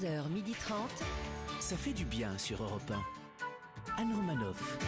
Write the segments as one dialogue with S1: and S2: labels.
S1: 11h30. Ça fait du bien sur Europe 1. Anne Romanoff.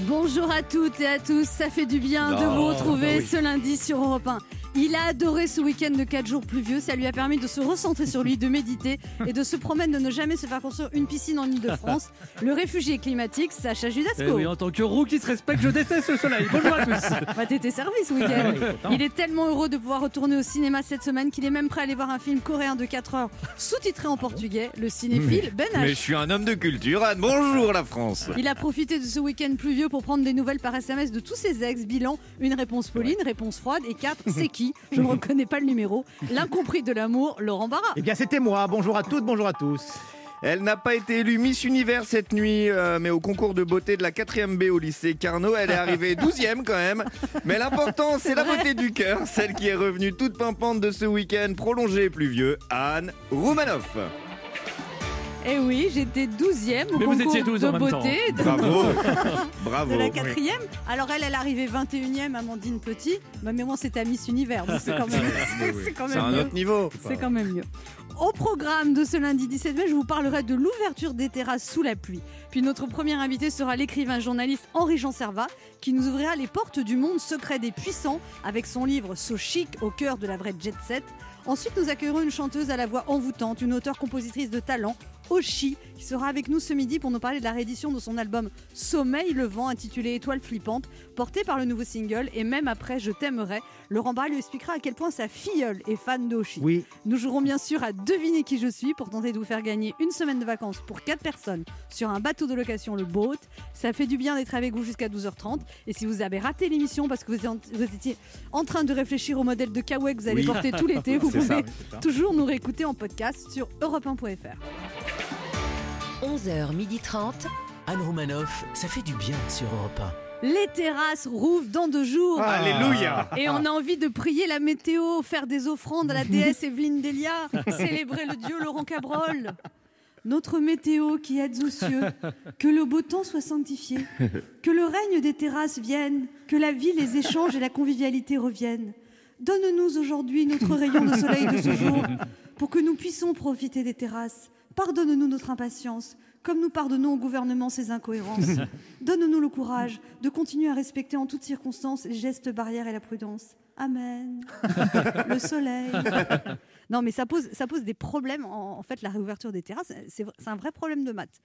S2: Bonjour à toutes et à tous, ça fait du bien de vous retrouver
S3: bah oui.
S2: ce lundi sur Europe 1. Il a adoré ce week-end de 4 jours pluvieux, ça lui a permis de se recentrer sur lui, de méditer et de se promettre de ne jamais se faire construire une piscine en Ile-de-France. Le réfugié climatique, Sacha Judasco.
S4: Eh oui, en tant que roux qui se respecte, je déteste le soleil. Bonjour à tous.
S2: Bah, t'étais servi ce week-end. Il est tellement heureux de pouvoir retourner au cinéma cette semaine qu'il est même prêt à aller voir un film coréen de 4 heures sous-titré en portugais, le cinéphile Ben H.
S3: Mais je suis un homme de culture, Anne. Bonjour la France.
S2: Il a profité de ce week-end pluvieux pour prendre des nouvelles par SMS de tous ses ex. Bilan, une réponse Pauline, réponse froide et 4, c'est qui Je ne reconnais pas le numéro. L'incompris de l'amour, Laurent Barra.
S5: Eh bien, c'était moi. Bonjour à toutes, bonjour à tous.
S3: Elle n'a pas été élue Miss Univers cette nuit, euh, mais au concours de beauté de la 4e B au lycée Carnot, elle est arrivée 12e quand même. Mais l'important, c'est la beauté du cœur, celle qui est revenue toute pimpante de ce week-end prolongé et pluvieux, Anne Roumanoff.
S2: Eh oui, j'étais 12e au
S4: Mais vous
S2: concours
S4: étiez 12 en
S2: de
S4: même
S2: beauté de,
S3: Bravo.
S2: de
S3: Bravo.
S2: la quatrième. Alors elle, elle est arrivée 21e, Amandine Petit. Bah, mais moi, c'était à Miss Univers. donc C'est quand même, c'est quand
S3: C'est
S2: même
S3: un
S2: mieux.
S3: autre niveau.
S2: C'est quand même mieux. Au programme de ce lundi 17 mai, je vous parlerai de l'ouverture des terrasses sous la pluie. Puis notre premier invité sera l'écrivain journaliste Henri-Jean Servat, qui nous ouvrira les portes du monde secret des puissants avec son livre So chic au cœur de la vraie jet set. Ensuite, nous accueillerons une chanteuse à la voix envoûtante, une auteure-compositrice de talent, Oshi, qui sera avec nous ce midi pour nous parler de la réédition de son album Sommeil le vent, intitulé Étoile flippante, porté par le nouveau single Et même après Je t'aimerai. Laurent Barra lui expliquera à quel point sa filleule est fan de Oshi.
S5: Oui,
S2: Nous jouerons bien sûr à deviner qui je suis pour tenter de vous faire gagner une semaine de vacances pour 4 personnes sur un bateau de location, le Boat. Ça fait du bien d'être avec vous jusqu'à 12h30. Et si vous avez raté l'émission parce que vous, étiez en- train de réfléchir au modèle de kawaii que vous allez
S3: Oui.
S2: porter tout l'été, vous pouvez
S3: ça.
S2: toujours nous réécouter en podcast sur europe1.fr.
S1: 11h30. Anne Romanoff. Ça fait du bien sur Europe
S2: Les terrasses rouvrent dans deux jours.
S5: Ah.
S3: Alléluia.
S2: Et on a envie de prier la météo, faire des offrandes à la déesse Evelyne Delia, célébrer le dieu Laurent Cabrol. Notre météo qui aide aux cieux, que le beau temps soit sanctifié, que le règne des terrasses vienne, que la vie, les échanges et la convivialité reviennent. Donne-nous aujourd'hui notre rayon de soleil de ce jour pour que nous puissions profiter des terrasses. Pardonne-nous notre impatience, comme nous pardonnons au gouvernement ses incohérences. Donne-nous le courage de continuer à respecter en toutes circonstances les gestes barrières et la prudence. Amen. le soleil. Non, mais ça pose, ça pose des problèmes. En, en fait, la réouverture des terrasses, c'est un vrai problème de maths.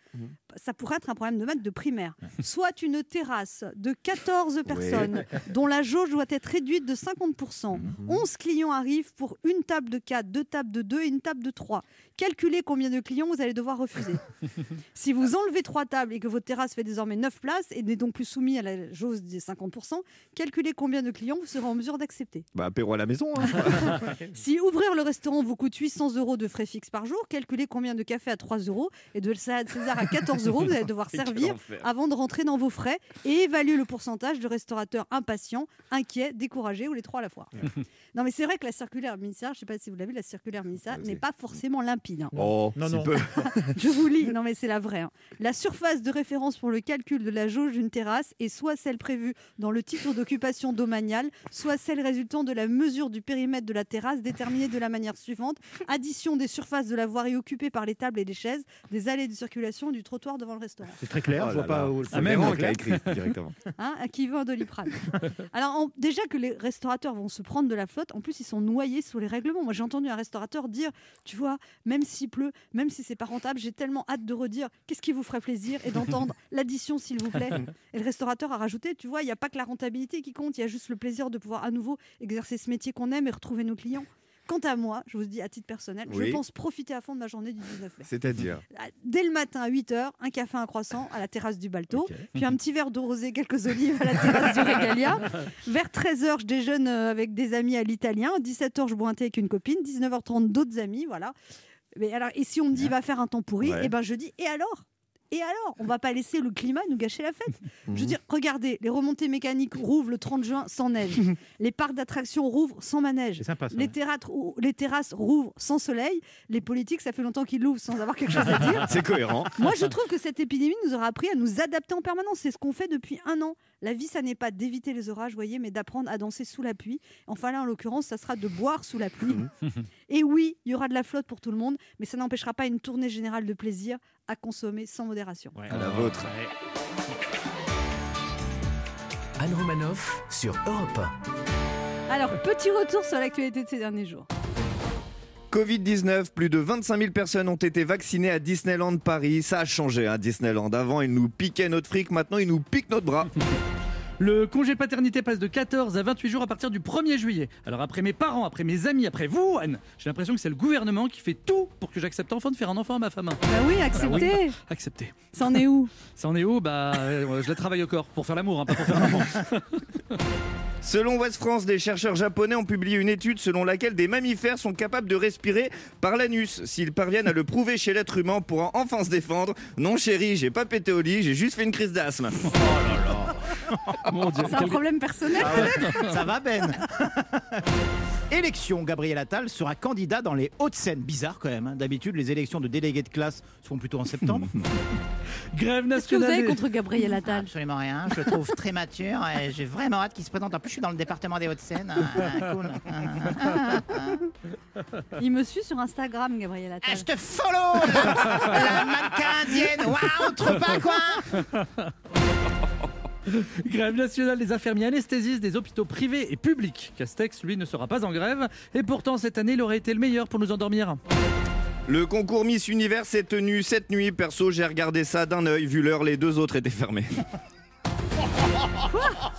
S2: Ça pourrait être un problème de maths de primaire. Soit une terrasse de 14 personnes dont la jauge doit être réduite de 50%. 11 clients arrivent pour une table de 4, deux tables de 2 et une table de 3. Calculez combien de clients vous allez devoir refuser. si vous enlevez trois tables et que votre terrasse fait désormais 9 places et n'est donc plus soumis à la jauge des 50%, calculez combien de clients vous serez en mesure d'accepter.
S3: Bah, apéro à la maison. hein.
S2: Si ouvrir le restaurant vous coûte 800 euros de frais fixes par jour, calculez combien de café à 3 euros et de salade César à 14 euros vous allez devoir servir avant de rentrer dans vos frais et évaluer le pourcentage de restaurateurs impatients, inquiets, découragés ou les trois à la fois. Non mais c'est vrai que la circulaire ministérielle, je ne sais pas si vous l'avez, la circulaire ministérielle
S3: Vas-y.
S2: n'est pas forcément limpide. hein.
S3: Oh,
S5: Non, non.
S3: peu.
S2: Je vous lis, non mais c'est la vraie. hein. La surface de référence pour le calcul de la jauge d'une terrasse est soit celle prévue dans le titre d'occupation domaniale, soit celle résultant de la mesure du périmètre de la terrasse déterminée de la manière suivante addition des surfaces de la voirie occupée par les tables et les chaises, des allées de circulation et du trottoir devant le restaurant.
S5: c'est très clair.
S3: Oh
S5: je vois
S3: là
S5: pas
S3: là.
S5: où le
S3: C'est
S4: Ah, même,
S3: qui a écrit directement.
S2: Hein, à qui veut un doliprane? Alors déjà que les restaurateurs vont se prendre de la flotte, en plus ils sont noyés sous les règlements. Moi j'ai entendu un restaurateur dire, tu vois, même s'il pleut, même si c'est pas rentable, j'ai tellement hâte de redire qu'est-ce qui vous ferait plaisir et d'entendre l'addition s'il vous plaît? Et le restaurateur a rajouté, tu vois, il n'y a pas que la rentabilité qui compte, il y a juste le plaisir de pouvoir à nouveau exercer ce métier qu'on aime et retrouver nos clients. Quant à moi, je vous dis à titre personnel,
S3: Oui.
S2: je pense profiter à fond de ma journée du 19 mai.
S3: C'est-à-dire
S2: Dès le matin à 8h, un café, un croissant à la terrasse du Balto, puis un petit verre d'eau rosé, quelques olives à la terrasse du Regalia. Vers 13h, je déjeune euh, avec des amis à l'italien. 17h, je bois un thé avec une copine. 19h30, d'autres amis, voilà. Mais alors, et si on me dit va faire un temps pourri,
S3: Ouais.
S2: et ben je dis et alors? Et alors On va pas laisser le climat nous gâcher la fête. Je veux dire, regardez, les remontées mécaniques rouvrent le 30 juin sans neige. les parcs d'attractions rouvrent sans manège.
S5: C'est sympa ça.
S2: Les, terratres- les terrasses rouvrent sans soleil. Les politiques, ça fait longtemps qu'ils l'ouvrent sans avoir quelque chose à dire.
S3: C'est cohérent.
S2: Moi, je trouve que cette épidémie nous aura appris à nous adapter en permanence. C'est ce qu'on fait depuis un an. La vie, ça n'est pas d'éviter les orages, voyez, mais d'apprendre à danser sous la pluie. Enfin là, en l'occurrence, ça sera de boire sous la pluie. Et oui, il y aura de la flotte pour tout le monde, mais ça n'empêchera pas une tournée générale de plaisir à consommer sans modération.
S3: À la vôtre.
S1: Anne Romanoff sur Europe
S2: Alors, petit retour sur l'actualité de ces derniers jours.
S3: Covid-19, plus de 25 000 personnes ont été vaccinées à Disneyland Paris. Ça a changé, hein, Disneyland. Avant, ils nous piquaient notre fric, maintenant, ils nous piquent notre bras.
S4: Le congé paternité passe de 14 à 28 jours à partir du 1er juillet. Alors après mes parents, après mes amis, après vous, Anne, j'ai l'impression que c'est le gouvernement qui fait tout pour que j'accepte enfin de faire un enfant à ma femme.
S2: Bah oui, acceptez.
S4: Accepté.
S2: Ça en est où
S4: Ça en est où? Bah, euh, je la travaille au corps pour faire l'amour, hein, pas pour faire un enfant.
S3: Selon West France, des chercheurs japonais ont publié une étude selon laquelle des mammifères sont capables de respirer par l'anus. S'ils parviennent à le prouver chez l'être humain, on pourra enfin se défendre. Non, chérie, j'ai pas pété au lit, j'ai juste fait une crise d'asthme.
S4: Mon Dieu.
S2: C'est un problème personnel
S5: Ça va Ben Élection, Gabriel Attal sera candidat dans les Hauts-de-Seine. Bizarre quand même. hein. D'habitude, les élections de délégués de classe se font plutôt en septembre.
S4: Grève
S2: Qu'est-ce que vous
S4: nationale.
S2: avez contre Gabriel Attal?
S5: Absolument rien. Je le trouve très mature et j'ai vraiment hâte qu'il se présente. En plus, je suis dans le département des Hauts-de-Seine. Ah, cool.
S2: Il me suit sur Instagram, Gabriel Attal.
S5: Ah, je te follow La mannequin indienne Waouh, trop pas quoi
S4: Grève nationale des infirmiers anesthésistes des hôpitaux privés et publics. Castex, lui, ne sera pas en grève. Et pourtant, cette année, il aurait été le meilleur pour nous endormir.
S3: Le concours Miss Univers s'est tenu cette nuit. Perso, j'ai regardé ça d'un œil. Vu l'heure, les deux autres étaient fermés.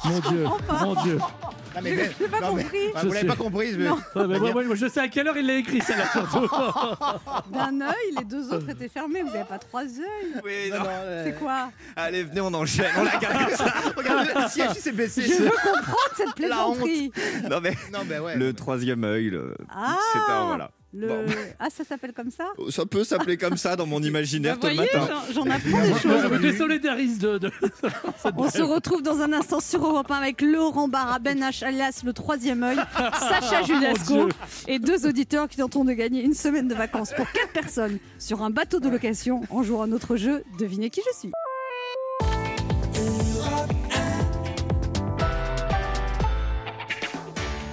S4: Mon Dieu, mon Dieu.
S5: Non, mais Ben,
S2: J'ai pas
S5: non, mais-
S2: compris.
S5: Ah,
S4: Je
S5: Vous l'avez
S4: sais.
S5: pas compris mais-
S2: Non.
S4: Ouais, mais moi, moi, je sais à quelle heure il l'a écrit, celle-là, surtout.
S2: D'un œil, les deux autres étaient fermés. Vous n'avez pas trois œils.
S3: Oui,
S5: Non,
S3: non,
S5: euh,
S2: C'est quoi
S3: Allez, venez, on enchaîne. On la garde comme ça.
S5: Regarde, le siège il s'est baissé.
S2: Je veux comprendre cette plaisanterie.
S3: Non, mais
S5: Non, mais ouais.
S3: le troisième œil, le...
S2: Ah
S3: c'est un. Voilà.
S2: Le...
S3: Bon.
S2: Ah, ça s'appelle comme ça
S3: Ça peut s'appeler comme ça dans mon imaginaire
S2: Vous
S3: tôt le
S2: voyez,
S3: matin.
S2: j'en- apprends des choses.
S4: je me désolidarise de. de...
S2: On se retrouve dans un instant sur Europe 1 avec Laurent Barra, Ben H, alias le troisième œil, Sacha Judasco
S4: Dieu.
S2: et deux auditeurs qui tenteront de gagner une semaine de vacances pour quatre personnes sur un bateau de location en jouant à notre jeu Devinez qui je suis.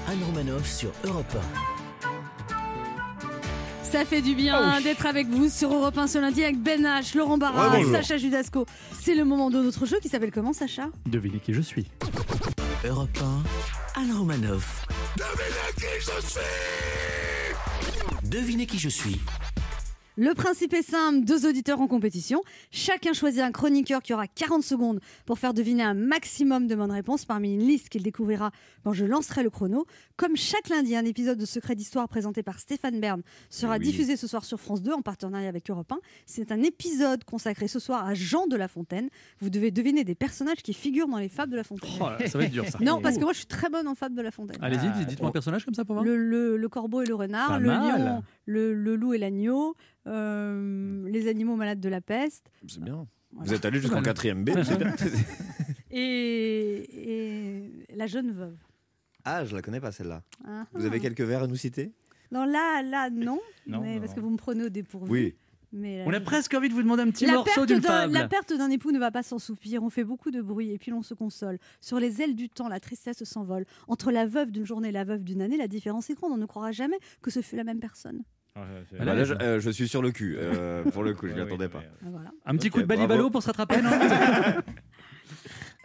S1: Anne Romanoff sur Europe
S2: Ça fait du bien
S4: Ah oui.
S2: d'être avec vous sur Europe 1 ce lundi avec Ben H, Laurent Barra. Sacha Judasco. C'est le moment de notre jeu qui s'appelle comment Sacha?
S4: Devinez qui je suis.
S1: 1. Europe 1. Anne Romanoff. Devinez qui je suis.
S2: Le principe est simple, deux auditeurs en compétition. Chacun choisit un chroniqueur qui aura 40 secondes pour faire deviner un maximum de bonnes réponses parmi une liste qu'il découvrira quand je lancerai le chrono. Comme chaque lundi, un épisode de Secret d'Histoire présenté par Stéphane Bern sera
S3: Oui.
S2: diffusé ce soir sur France 2 en partenariat avec Europe 1. C'est un épisode consacré ce soir à Jean de La Fontaine. Vous devez deviner des personnages qui figurent dans les fables de La Fontaine.
S4: Oh là là, ça va être dur, ça.
S2: Non, parce que moi je suis très bonne en fables de La Fontaine.
S4: Allez-y, dis- dites-moi un personnage comme ça pour voir.
S2: Le, le- le corbeau et le renard,
S4: Pas
S2: le
S4: mal.
S2: lion, le, le loup et l'agneau, euh, les animaux malades de la peste.
S3: C'est bien.
S2: Voilà.
S3: Vous êtes allé jusqu'en
S4: Voilà.
S3: 4ème B, c'est bien.
S2: Et, et la jeune veuve.
S3: Ah, je la connais pas celle-là.
S2: Ah.
S3: Vous avez quelques vers à nous citer?
S2: Non, là, là, non.
S5: Non,
S2: mais
S5: non.
S2: parce que vous me prenez au dépourvu.
S3: Oui.
S2: Mais
S4: On a
S2: la-
S4: presque envie de vous demander un petit
S2: la
S4: morceau d'une
S2: d'un-
S4: fable.
S2: La perte d'un époux ne va pas sans soupir. On fait beaucoup de bruit et puis l'on se console. Sur les ailes du temps, la tristesse s'envole. Entre la veuve d'une journée et la veuve d'une année, la différence est grande. On ne croira jamais que ce fut la même personne.
S4: Ah,
S3: Bah là, je, euh, je suis sur le cul. euh, pour le coup, je m'y attendais pas.
S2: Ah, Voilà.
S4: Un petit coup de balibalo pour se rattraper, non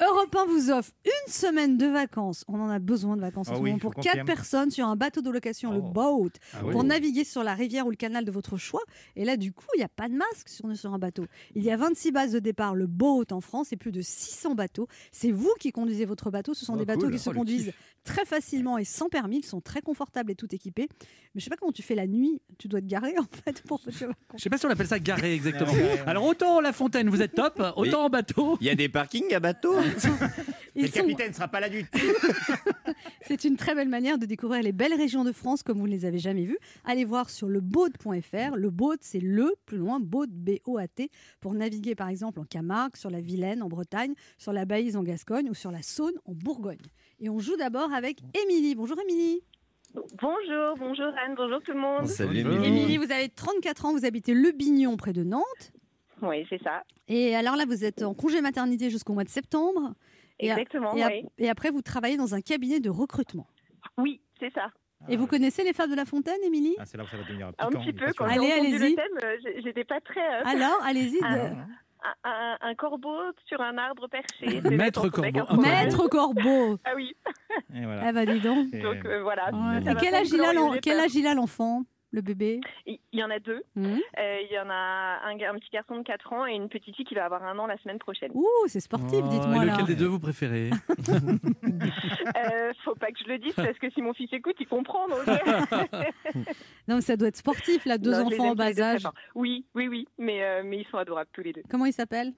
S2: Europe 1 vous offre une semaine de vacances. On en a besoin de vacances en
S5: Ah
S2: ce
S5: oui,
S2: moment pour quatre personnes sur un bateau de location, le
S4: Oh.
S2: boat,
S5: Ah
S2: pour naviguer sur la rivière ou le canal de votre choix. Et là, du coup, il n'y a pas de masque sur, sur un bateau. Il y a 26 bases de départ, le boat en France, et plus de 600 bateaux. C'est vous qui conduisez votre bateau. Ce sont
S3: Oh,
S2: des bateaux
S3: cool.
S2: qui se
S4: Oh, le
S2: conduisent
S4: kiff.
S2: très facilement et sans permis. Ils sont très confortables et tout équipés. Mais je sais pas comment tu fais la nuit. Tu dois te garer en fait pour que tu
S4: Je sais pas si on appelle ça garé exactement.
S5: Ouais.
S4: Alors autant La Fontaine, vous êtes top, autant en bateau.
S3: Il y a des parkings à bateau
S5: Le
S2: sont-
S5: capitaine sera pas là du tout.
S2: C'est une très belle manière de découvrir les belles régions de France comme vous ne les avez jamais vues. Allez voir sur le boat.fr. Le boat, c'est le plus loin, boat, B-O-A-T, pour naviguer par exemple en Camargue, sur la Vilaine en Bretagne, sur la Baïse en Gascogne ou sur la Saône en Bourgogne. Et on joue d'abord avec Émilie. Bonjour Émilie.
S6: Bonjour, bonjour Anne, bonjour tout le monde.
S3: Salut. Émilie.
S2: Émilie, vous avez 34 ans, vous habitez Le Bignon près de Nantes.
S6: Oui, c'est ça.
S2: Et alors là, vous êtes en congé maternité jusqu'au mois de septembre. Et a-
S6: Exactement,
S2: Et, a-
S6: oui.
S2: et après, vous travaillez dans un cabinet de recrutement.
S6: Oui, c'est ça.
S2: Et vous connaissez les femmes de La Fontaine, Émilie?
S5: Ah, c'est là où ça va devenir
S6: Un petit peu. Quand
S2: Allez, allez-y.
S6: le thème, euh, j'étais pas très. euh,
S2: Alors, allez-y.
S6: Ah.
S2: de-
S6: un, un- un corbeau sur un arbre perché.
S4: Maître corbeau,
S6: un.
S2: Maître Corbeau.
S6: Ah oui.
S5: Et voilà.
S2: Eh ben, dis donc.
S5: Et-
S6: Donc euh, voilà.
S2: Ouais. Et quel âge il a l'enfant, le bébé.
S6: Il y en a deux.
S2: Mhm.
S6: Euh, il y en a un, petit garçon de 4 ans et une petite fille qui va avoir un an la semaine prochaine.
S2: Ouh, c'est sportif,
S4: Oh,
S2: dites-moi là.
S4: lequel des deux vous préférez?
S6: Euh, faut pas que je le dise parce que si mon fils écoute, il comprend. Donc...
S2: Non, mais ça doit être sportif, là, deux
S6: Non,
S2: enfants en bas âge.
S6: Oui, oui, oui, mais, euh, mais ils sont adorables tous les deux.
S2: Comment ils s'appellent?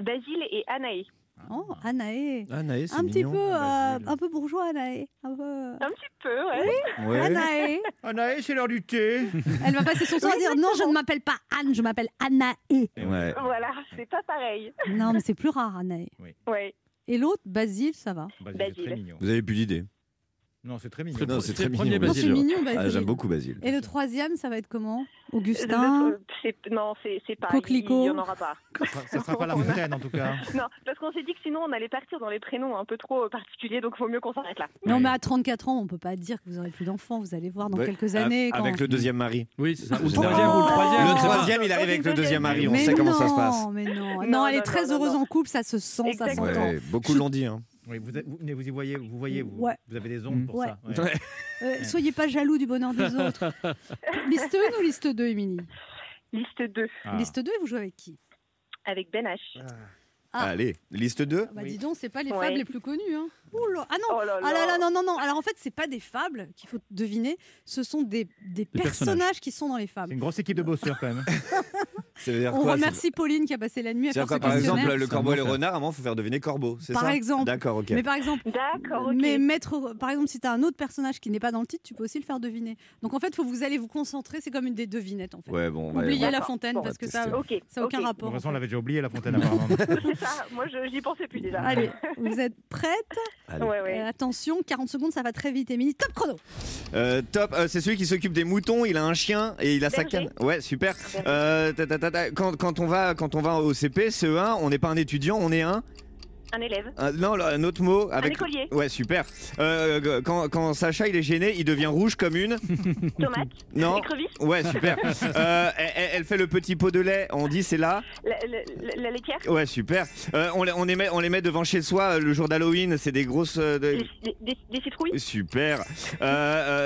S6: Basile et Anaé.
S2: Oh, Anaé.
S3: Ah, c'est
S2: Un petit
S3: mignon.
S2: peu, euh,
S5: Basile.
S2: un peu bourgeois, Anaé. Un peu...
S6: Un petit peu, ouais.
S3: Ouais.
S2: Anaé.
S5: Anaïs, c'est l'heure du thé.
S2: Elle va passer son temps à dire non, je ne m'appelle pas Anne, je m'appelle Anaé.
S3: Ouais.
S6: Voilà, c'est pas pareil.
S2: Non, mais c'est plus rare, Anaé.
S6: Ouais.
S2: Et l'autre, Basile, ça va.
S5: Basile, c'est
S6: Basile.
S5: très mignon.
S3: Vous avez plus d'idées?
S5: Non, c'est très mignon.
S4: C'est
S3: très mignon.
S4: Basile.
S2: mignon, Basile.
S3: Ah, J'aime beaucoup Basile.
S2: Et le troisième, ça va être comment? Augustin
S6: Le- c'est- Non, c'est pas.
S2: Coquelicot.
S6: Il n'y en aura pas.
S5: Ça sera- Ça sera pas la fontaine, en tout cas.
S6: Non, parce qu'on s'est dit que sinon on allait partir dans les prénoms un peu trop euh, particuliers, donc il vaut mieux qu'on s'arrête là.
S2: Non, mais à 34 ans, on peut pas dire que vous aurez plus d'enfants. Vous allez voir dans
S3: Ouais.
S2: quelques années. quand-
S3: Avec le deuxième mari.
S4: Oui, c'est ça. Ou le troisième, ou le troisième.
S3: Le il arrive avec le deuxième mari. On
S2: mais
S3: sait comment ça se
S2: non,
S3: passe.
S2: Mais non, non,
S6: Non,
S2: elle est très heureuse en couple, ça se sent, ça s'entend.
S3: Beaucoup l'ont dit.
S5: Oui, vous, mais vous y voyez, vous voyez, vous,
S2: Ouais.
S5: vous avez des ondes
S4: Mm.
S5: pour
S2: Ouais.
S5: ça. ouais.
S2: Euh, soyez pas jaloux du bonheur des autres. liste 1 ou liste 2, Émilie?
S6: Liste 2,
S5: Ah.
S2: Liste 2, et vous jouez avec qui?
S6: Avec Ben H.
S2: Ah.
S3: Allez, liste 2.
S2: bah,
S6: Oui.
S2: Dis donc, c'est pas les
S6: Ouais.
S2: fables les plus connues. Hein. Ouh là. Ah non,
S6: Oh là
S2: Ah là là, non, non, non. Alors en fait, c'est pas des fables qu'il faut deviner, ce sont des, des personnages.
S4: personnages.
S2: qui sont dans les
S5: C'est
S2: fables.
S5: une grosse équipe de bosseurs quand même.
S3: Ça veut dire
S2: On
S3: quoi
S2: remercie Pauline qui a passé la nuit à faire ce
S3: quoi, par exemple, le corbeau et le renard, à un moment, il faut faire deviner corbeau, c'est
S2: Par
S3: ça
S2: exemple.
S3: D'accord, ok.
S2: Mais par exemple,
S6: D'accord, ok.
S2: mais mettre, par exemple, si tu as un autre personnage qui n'est pas dans le titre, tu peux aussi le faire deviner. Donc en fait, faut vous allez vous concentrer, c'est comme une des devinettes en fait.
S3: Ouais, bon. ouais,
S2: Oubliez
S3: ouais.
S2: la fontaine
S6: Bon,
S2: parce que ça
S3: va
S6: Ok.
S2: ça a aucun
S6: ok.
S5: De
S2: rapport.
S5: toute façon, on l'avait déjà oublié la fontaine apparemment.
S6: C'est ça, moi je- j'y pensais plus déjà.
S2: Allez, vous êtes prête
S3: Allez.
S6: Ouais,
S2: Euh,
S6: ouais.
S2: Attention, 40 secondes, ça va très vite. Émilie, top chrono.
S3: Euh, top, euh, c'est celui qui s'occupe des moutons, il a un chien et il a sa canne. Ouais, super. Euh, ta, quand, on va, quand on va au CP, CE1, on n'est pas un étudiant, on est un,
S6: Un élève,
S3: un- non, là, un autre mot avec.
S6: écolier.
S3: Ouais, super. Euh, quand, quand Sacha il est gêné, il devient rouge comme une.
S6: tomate,
S3: Non.
S6: écrevisse,
S3: Ouais, super. Euh, elle, elle- elle fait le petit pot de lait. On dit c'est là.
S6: la, la- la- la laitière,
S3: Ouais, super. Euh, on, les, on, les met, on les met devant chez soi euh, le jour d'Halloween. C'est des grosses. euh, de-
S6: des, des- des- des citrouilles,
S3: Super. Euh,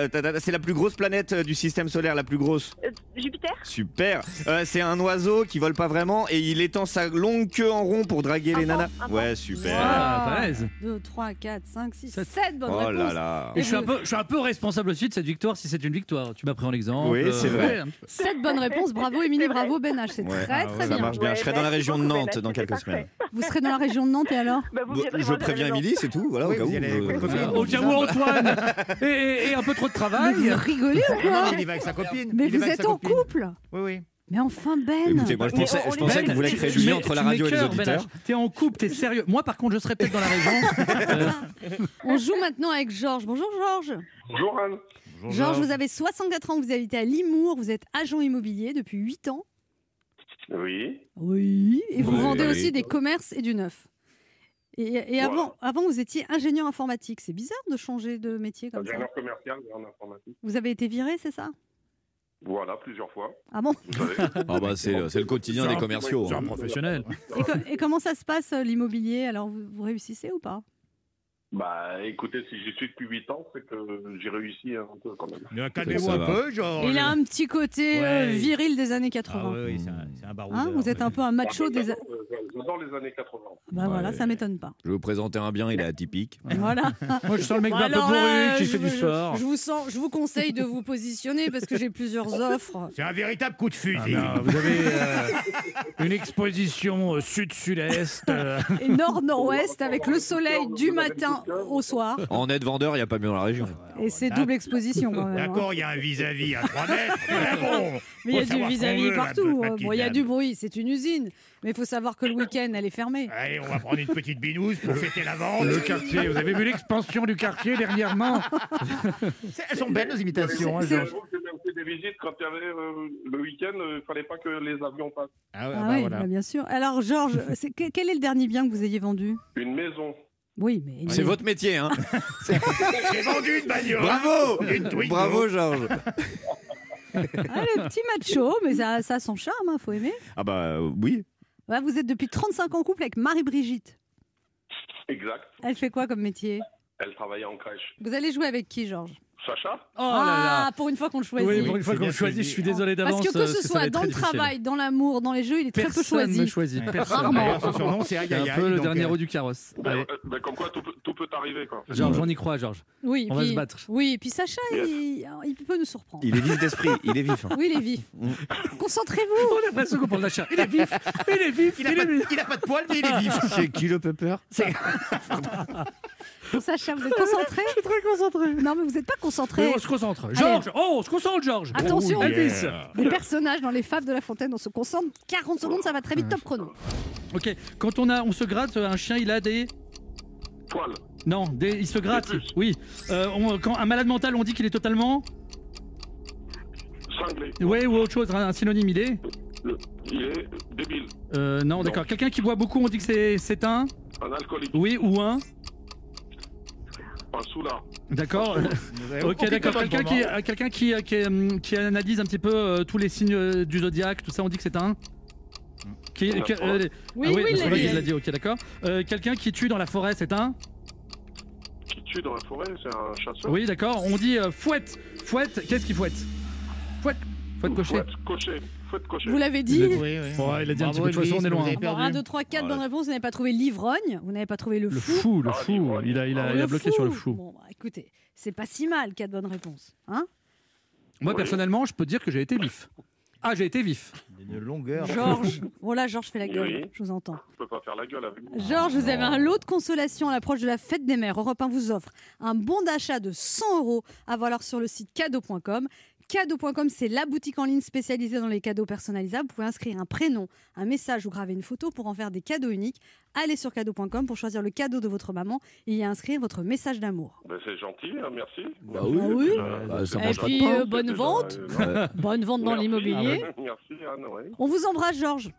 S3: euh, ta, ta, ta, c'est la plus grosse planète euh, du système solaire, la plus grosse.
S6: euh, Jupiter,
S3: Super. Euh, c'est un oiseau qui vole pas vraiment et il étend sa longue queue en rond pour draguer
S6: Un
S3: les
S6: pan,
S3: nanas.
S6: un pan.
S3: Ouais, super.
S4: Ah, pas l'aise.
S2: 2, 3, 4, 5, 6,
S4: Sept.
S2: 7 bonnes
S3: Oh
S2: réponses.
S3: là là.
S4: Et je suis, un peu, je suis un peu responsable aussi de cette victoire si c'est une victoire. Tu m'as pris en exemple.
S3: Oui, c'est vrai.
S4: ouais, un petit peu.
S2: 7 bonnes réponses. Bravo Émilie, bravo Ben H. C'est
S3: Ouais.
S2: très très
S3: Ça
S2: bien.
S3: marche bien.
S6: Ouais,
S3: je serai dans la
S6: merci
S3: région de
S6: beaucoup,
S3: Nantes dans quelques
S6: parfait.
S3: semaines.
S2: Vous serez dans la région de Nantes et alors?
S6: Bah, vous
S3: Bon,
S6: viendrez
S3: je
S6: voir la
S3: préviens
S6: maison.
S3: Émilie, c'est tout. Voilà,
S5: Oui,
S3: au cas
S5: vous
S3: où.
S5: y allez
S3: euh.
S4: Au cas où Antoine et, et- et un peu trop de
S2: Mais
S4: travail.
S2: vous rigolez ou quoi?
S5: mais il y va avec sa copine.
S2: Mais
S5: Il y
S2: vous
S5: avec
S2: êtes
S5: sa
S2: en
S5: copine.
S2: couple?
S5: Oui, oui.
S2: Mais enfin Ben
S3: Écoutez, moi je pensais, je pensais
S6: met-
S3: qu'on voulait
S4: tu-
S3: créer du lien entre la radio et les
S4: Ben
S3: auditeurs.
S4: H. T'es en couple, t'es sérieux. Moi, par contre, je serais peut-être dans la région. Euh,
S2: On joue maintenant avec Georges. Bonjour Georges.
S7: Bonjour Anne.
S2: Georges, vous avez 64 ans, vous habitez à Limours, vous êtes agent immobilier depuis 8 ans.
S7: Oui.
S2: Oui. Et vous
S3: Oui.
S2: vendez
S3: Oui.
S2: aussi des commerces et du neuf. Et, et
S7: Voilà.
S2: avant, avant, vous étiez ingénieur informatique. C'est bizarre de changer de métier comme ça.
S7: Ingénieur commercial et en informatique.
S2: Vous avez été viré, c'est ça?
S7: Voilà, plusieurs fois.
S2: Ah bon.
S3: Ah bah c'est le, c'est le quotidien des commerciaux.
S4: C'est un
S3: hein.
S4: professionnel.
S2: et, co- et comment ça se passe euh, l'immobilier? Alors, vous, vous réussissez ou pas?
S7: Bah écoutez, si j'y suis depuis 8 ans, c'est que j'ai réussi un peu quand même.
S5: Mais Calmez-vous un
S3: va.
S5: peu, genre.
S2: Il a un petit côté euh,
S5: Ouais.
S2: viril des années
S5: Ah
S2: 80.
S5: oui, oui, c'est un, c'est un baroudeur.
S2: Hein, vous êtes un peu un macho des. a-
S7: J'adore les années 80.
S2: Bah voilà, ça m'étonne pas.
S3: Je vais vous présenter un bien, il est atypique.
S2: Voilà.
S4: Moi, je sens le mec
S2: Bon,
S4: un peu
S2: alors là,
S4: bourru qui
S2: je
S4: fait du
S2: vous-
S4: sport.
S2: Je vous, sens, je vous conseille de vous positionner parce que j'ai plusieurs offres.
S5: C'est un véritable coup de fusil.
S4: Ah, non, vous avez euh, une exposition euh, sud-sud-est. euh,
S2: Et nord-nord-ouest avec le soleil du matin au soir.
S3: En net vendeur, il n'y a pas mieux dans la région.
S2: Et c'est double exposition quand même. hein.
S5: D'accord, il y a un vis-à-vis à 3 mètres. mais bon,
S2: Mais il y a
S5: faut
S2: du
S5: savoir
S2: vis-à-vis
S5: qu'on veut,
S2: partout.
S5: la
S2: Bon, il y a du bruit, c'est une usine. Mais il faut savoir que le week-end, elle est fermée.
S5: Allez, on va prendre une petite binouse pour fêter la vente.
S4: le quartier. Vous avez vu l'expansion du quartier dernièrement
S5: Elles sont belles, nos imitations. hein,
S7: C'est
S5: Georges.
S7: que j'ai fait des rendu visite quand il y avait euh, le week-end, il fallait pas que les avions passent.
S5: Ah, ouais,
S2: Ah
S5: bah
S2: oui,
S5: voilà.
S2: bah bien sûr. Alors, Georges, c'est- que- quel est le dernier bien que vous ayez vendu?
S7: Une maison.
S2: Oui, mais.
S3: C'est votre métier, hein
S5: J'ai vendu une bagnole.
S3: Bravo
S5: Une.
S3: Bravo, Georges
S2: Ah, le petit macho, mais ça, ça a son charme, hein, faut aimer.
S3: Ah bah euh, oui.
S2: Ouais, vous êtes depuis 35 ans en couple avec Marie-Brigitte.
S7: Exact.
S2: Elle fait quoi comme métier?
S7: Elle travaillait en crèche.
S2: Vous allez jouer avec qui, Georges?
S7: Sacha
S4: Oh là là
S2: Ah, pour une fois qu'on le choisit.
S4: Oui, pour une fois qu'on
S5: bien
S4: choisit,
S5: choisi.
S4: je suis désolé
S2: Parce
S4: d'avance.
S2: que que
S4: euh,
S2: ce
S4: ça va
S2: soit
S4: être
S2: dans
S4: très
S2: le
S4: difficile.
S2: travail, dans l'amour, dans les jeux, il est très peu
S4: Personne
S2: choisi.
S4: choisit. Personne.
S2: Rarement.
S5: D'ailleurs, son surnom, c'est
S4: un peu le
S5: donc,
S4: dernier
S5: euh,
S4: roue du carrosse.
S7: Ben,
S4: Allez,
S7: euh, ben, Comme quoi, tout peut, tout peut arriver. Quoi.
S4: Georges, on y croit, Georges.
S2: Oui,
S4: On va
S2: puis-
S4: se battre.
S2: Oui, et puis Sacha,
S7: Yes.
S2: il, il peut nous surprendre.
S3: Il est vif d'esprit, il est vif. hein.
S2: Oui, il est vif. Concentrez-vous.
S4: On a l'impression qu'on parle d'achat. Il est vif, il est vif,
S5: Il a, pas, il a pas de poils, mais il est vif.
S3: C'est qui le pepper
S2: Sacha, vous êtes concentré
S4: Je suis très concentré.
S2: Non, mais vous n'êtes pas concentré.
S4: Mais on se concentre. Georges, oh, on se concentre, Georges.
S2: Attention.
S4: Oh.
S2: Les personnages dans les fables de La Fontaine, on se concentre. 40 secondes, ça va très vite, top chrono.
S4: Ok, quand on, a, on se gratte, un chien, il a des.
S7: Poil.
S4: Non, des, il se gratte. Oui. Euh, on- quand un malade mental, on dit qu'il est totalement.
S7: Cinglé.
S4: Ouais, ou autre chose, un, un synonyme, il est.
S7: Le- il est débile.
S4: Euh, non, d'accord. Quelqu'un qui boit beaucoup, on dit que c'est un.
S7: Un alcoolique.
S4: Oui, ou un. D'accord. Ok, d'accord. Quelqu'un qui, euh, quelqu'un qui, euh, qui, qui analyse un petit peu euh, tous les signes du zodiaque, tout ça, on dit que c'est un. Qui, euh,
S2: Oui,
S4: ah
S2: oui, il l'a dit.
S4: il l'a dit, ok, d'accord. Euh, quelqu'un qui tue dans la forêt, c'est un.
S7: Qui tue dans la forêt, c'est un chasseur.
S4: Oui, d'accord. On dit euh, fouette. Fouette, qu'est-ce qu'il fouette? Fouette. Fouette cocher.
S7: Fouette cocher.
S2: Vous l'avez dit
S4: Il a dit.
S5: Oui, oui.
S4: Il a dit un petit
S5: Bravo,
S4: peu. De on est loin,
S5: Vous avez perdu.
S2: 1, 2, 3, 4 bonnes réponses. Vous n'avez pas trouvé l'ivrogne, vous n'avez pas trouvé le
S4: Le
S2: fou.
S4: fou, le
S7: Ah,
S4: fou. Il a, il a, il
S2: Le
S4: a bloqué
S2: fou.
S4: sur le fou.
S2: Bon, bah, écoutez, c'est pas si mal, 4 bonnes réponses. Hein
S4: Moi,
S7: Oui.
S4: personnellement, je peux dire que j'ai été vif. Ah, j'ai été vif.
S5: Une longueur.
S2: Georges. Bon, là, Georges fait la gueule.
S7: Oui.
S2: Je vous entends.
S7: Je peux pas faire la gueule avec vous.
S2: Georges, vous avez un lot de consolation à l'approche de la fête des mères. Europe 1 vous offre un bon d'achat de 100 euros à valoir sur le site cadeau.com. Cadeau.com, c'est la boutique en ligne spécialisée dans les cadeaux personnalisables. Vous pouvez inscrire un prénom, un message ou graver une photo pour en faire des cadeaux uniques. Allez sur cadeau.com pour choisir le cadeau de votre maman et y inscrire votre message d'amour.
S7: Ben, c'est gentil, hein, merci.
S3: Bah
S2: oui. Ah oui.
S3: Bah, ça
S2: Et
S3: mange pas de
S2: puis, euh, bonne
S7: déjà,
S2: vente.
S7: euh,
S2: Bonne vente dans
S7: merci.
S2: l'immobilier.
S7: Ah, ouais. Merci, Anne, ouais.
S2: On vous embrasse, Georges.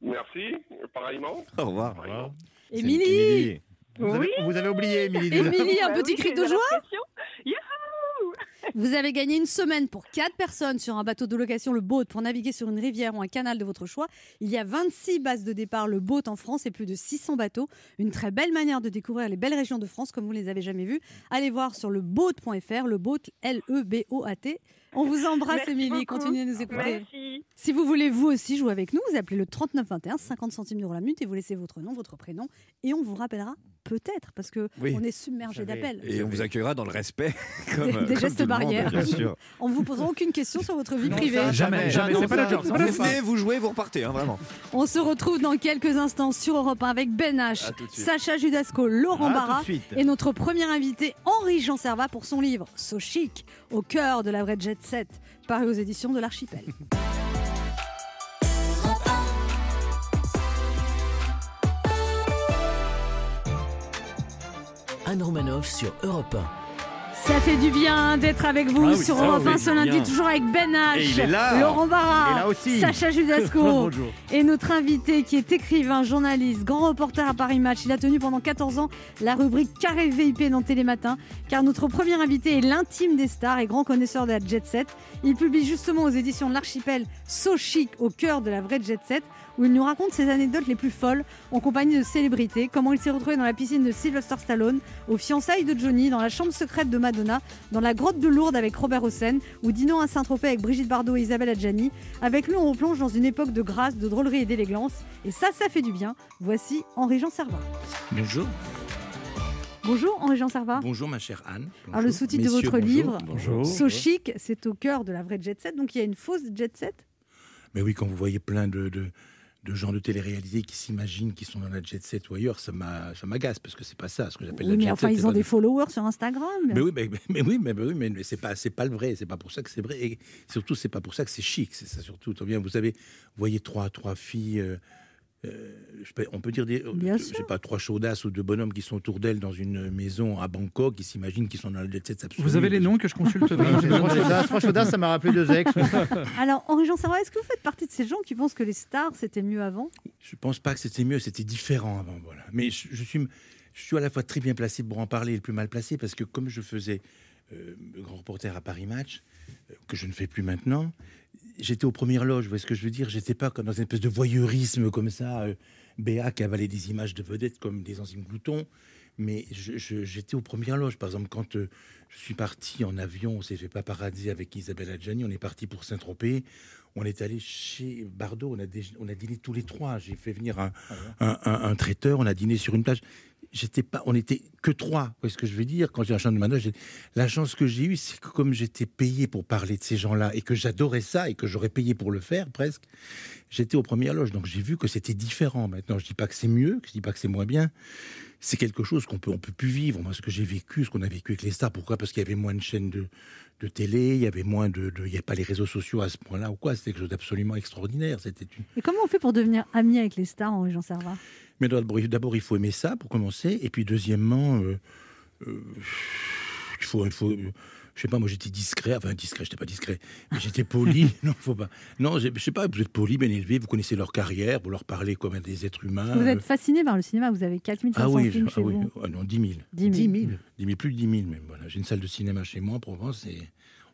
S7: Merci, pareillement.
S3: Au revoir.
S7: Pareillement.
S2: Émilie
S5: Vous avez, vous avez oublié, Émilie.
S2: Émilie, un
S6: Bah
S2: petit cri de joie
S6: l'impression.
S2: Vous avez gagné une semaine pour 4 personnes sur un bateau de location, le boat, pour naviguer sur une rivière ou un canal de votre choix. Il y a 26 bases de départ, le boat en France, et plus de 600 bateaux. Une très belle manière de découvrir les belles régions de France comme vous ne les avez jamais vues. Allez voir sur le boat.fr, le boat, L-E-B-O-A-T. On vous embrasse, Émilie. Continuez à nous écouter.
S6: Merci.
S2: Si vous voulez vous aussi jouer avec nous, vous appelez le 3921, 50 centimes d'euros la minute, et vous laissez votre nom, votre prénom, et on vous rappellera peut-être, parce que
S3: Oui.
S2: on est submergé d'appels.
S3: Et on vous accueillera dans le respect. Comme,
S2: Des- des
S3: comme
S2: gestes
S3: monde,
S2: barrières.
S3: bien sûr.
S2: En vous posant aucune question sur votre vie
S5: Non,
S2: privée.
S5: ça,
S4: Jamais, jamais. C'est pas
S5: ça,
S4: la job. c'est pas
S3: Vous venez, vous jouez, vous repartez, hein, vraiment.
S2: On se retrouve dans quelques instants sur Europe 1 avec Ben H. Sacha Judasco, Laurent Barra et notre premier invité Henri Jean Servat pour son livre So Chic, au cœur de la vraie jet set, paru aux éditions de l'Archipel.
S1: Anne Romanoff sur Europe 1.
S2: Ça fait du bien d'être avec vous
S4: Ah oui,
S2: sur Europe
S4: fait
S2: 1
S4: du
S2: ce lundi,
S4: bien.
S2: toujours avec Ben H,
S3: Et il est là.
S2: Laurent Barra. Sacha Judasco. Et notre invité qui est écrivain, journaliste, grand reporter à Paris Match, il a tenu pendant 14 ans la rubrique Carré VIP dans Télématin, car notre premier invité est l'intime des stars et grand connaisseur de la jet set. Il publie justement aux éditions de l'Archipel So Chic au cœur de la vraie jet set, où il nous raconte ses anecdotes les plus folles en compagnie de célébrités, comment il s'est retrouvé dans la piscine de Sylvester Stallone, aux fiançailles de Johnny, dans la chambre secrète de Madonna, dans la grotte de Lourdes avec Robert Hossein, ou dînant à Saint-Tropez avec Brigitte Bardot et Isabelle Adjani. Avec lui, on replonge dans une époque de grâce, de drôlerie et d'élégance. Et ça, ça fait du bien. Voici Henri-Jean Servat.
S8: Bonjour.
S2: Bonjour Henri-Jean Servat.
S8: Bonjour ma chère Anne.
S2: Alors le
S8: Bonjour.
S2: sous-titre de votre
S8: bonjour.
S2: livre,
S8: Bonjour.
S2: So chic, c'est au cœur de la vraie jet set. Donc il y a une fausse jet set?
S8: Mais oui, quand vous voyez plein de, de, de gens de télé-réalité qui s'imaginent qu'ils sont dans la jet set ou ailleurs, ça m'a- ça m'agace parce que c'est pas ça ce que j'appelle
S2: Oui,
S8: la
S2: mais
S8: jet
S2: enfin,
S8: set.
S2: ils ont des followers sur Instagram.
S8: Mais oui, mais, mais- oui, mais, mais mais c'est pas, c'est pas le vrai. C'est pas pour ça que c'est vrai. Et surtout, c'est pas pour ça que c'est chic. C'est ça surtout. Tant bien, vous savez, vous voyez trois, trois filles euh, euh, je peux- on peut dire des, euh,
S2: Bien
S8: je
S2: sûr.
S8: sais pas, trois chaudasses ou deux bonhommes qui sont autour d'elle dans une maison à Bangkok, qui s'imaginent qu'ils sont dans le jet set absolu.
S4: Vous avez les noms que je consulte
S5: Trois chaudasses, trois chaudasses, ça m'a rappelé deux ex.
S2: Alors, Henri-Jean Servat, est-ce que vous faites partie de ces gens qui pensent que les stars, c'était mieux avant?
S8: Je pense pas que c'était mieux, c'était différent avant. Voilà. Mais je, je suis, je suis à la fois très bien placé pour en parler et le plus mal placé parce que comme je faisais euh, grand reporter à Paris Match, euh, que je ne fais plus maintenant, j'étais aux premières loges. Vous voyez ce que je veux dire? J'étais pas comme dans une espèce de voyeurisme comme ça, euh, béat qui avalait des images de vedettes comme des anciens gloutons. Mais j'étais aux premières loges. Par exemple, quand euh, je suis parti en avion, on s'est fait paparazzi avec Isabelle Adjani, on est parti pour Saint-Tropez. On est allé chez Bardot, on a, dé- on a dîné tous les trois. J'ai fait venir un, un, un- un traiteur, on a dîné sur une plage. J'étais pas, on était que trois. Vous voyez ce que je veux dire? Quand j'ai la chance de manœuvre, la chance que j'ai eue, c'est que comme j'étais payé pour parler de ces gens-là et que j'adorais ça et que j'aurais payé pour le faire presque, j'étais aux premières loges. Donc j'ai vu que c'était différent. Maintenant, je dis pas que c'est mieux, je dis pas que c'est moins bien. C'est quelque chose qu'on peut, on peut plus vivre. Moi, ce que j'ai vécu, ce qu'on a vécu avec les stars, pourquoi? Parce qu'il y avait moins de chaînes de, de télé, il y avait moins de, de- il n'y avait pas les réseaux sociaux à ce point-là ou quoi. C'était quelque chose d'absolument extraordinaire. C'était une
S2: Et comment on fait pour devenir ami avec les stars, Henri-Jean Servat?
S8: Mais d'abord, d'abord, il faut aimer ça pour commencer. Et puis, deuxièmement, euh, euh, il faut, il faut, euh, je sais pas, moi j'étais discret, enfin discret, j'étais pas discret, mais j'étais poli. non, faut pas. Non, je sais pas, vous êtes poli, bien élevé, vous connaissez leur carrière, vous leur parlez comme des êtres humains.
S2: Vous
S8: euh,
S2: êtes fasciné par le cinéma, vous avez 4500
S8: ah oui,
S2: films
S8: je-
S2: chez
S8: ah oui,
S2: vous.
S8: ah non, 10 000.
S2: 10 000.
S8: 10 000, plus de 10 000 même. Voilà. J'ai une salle de cinéma chez moi en Provence et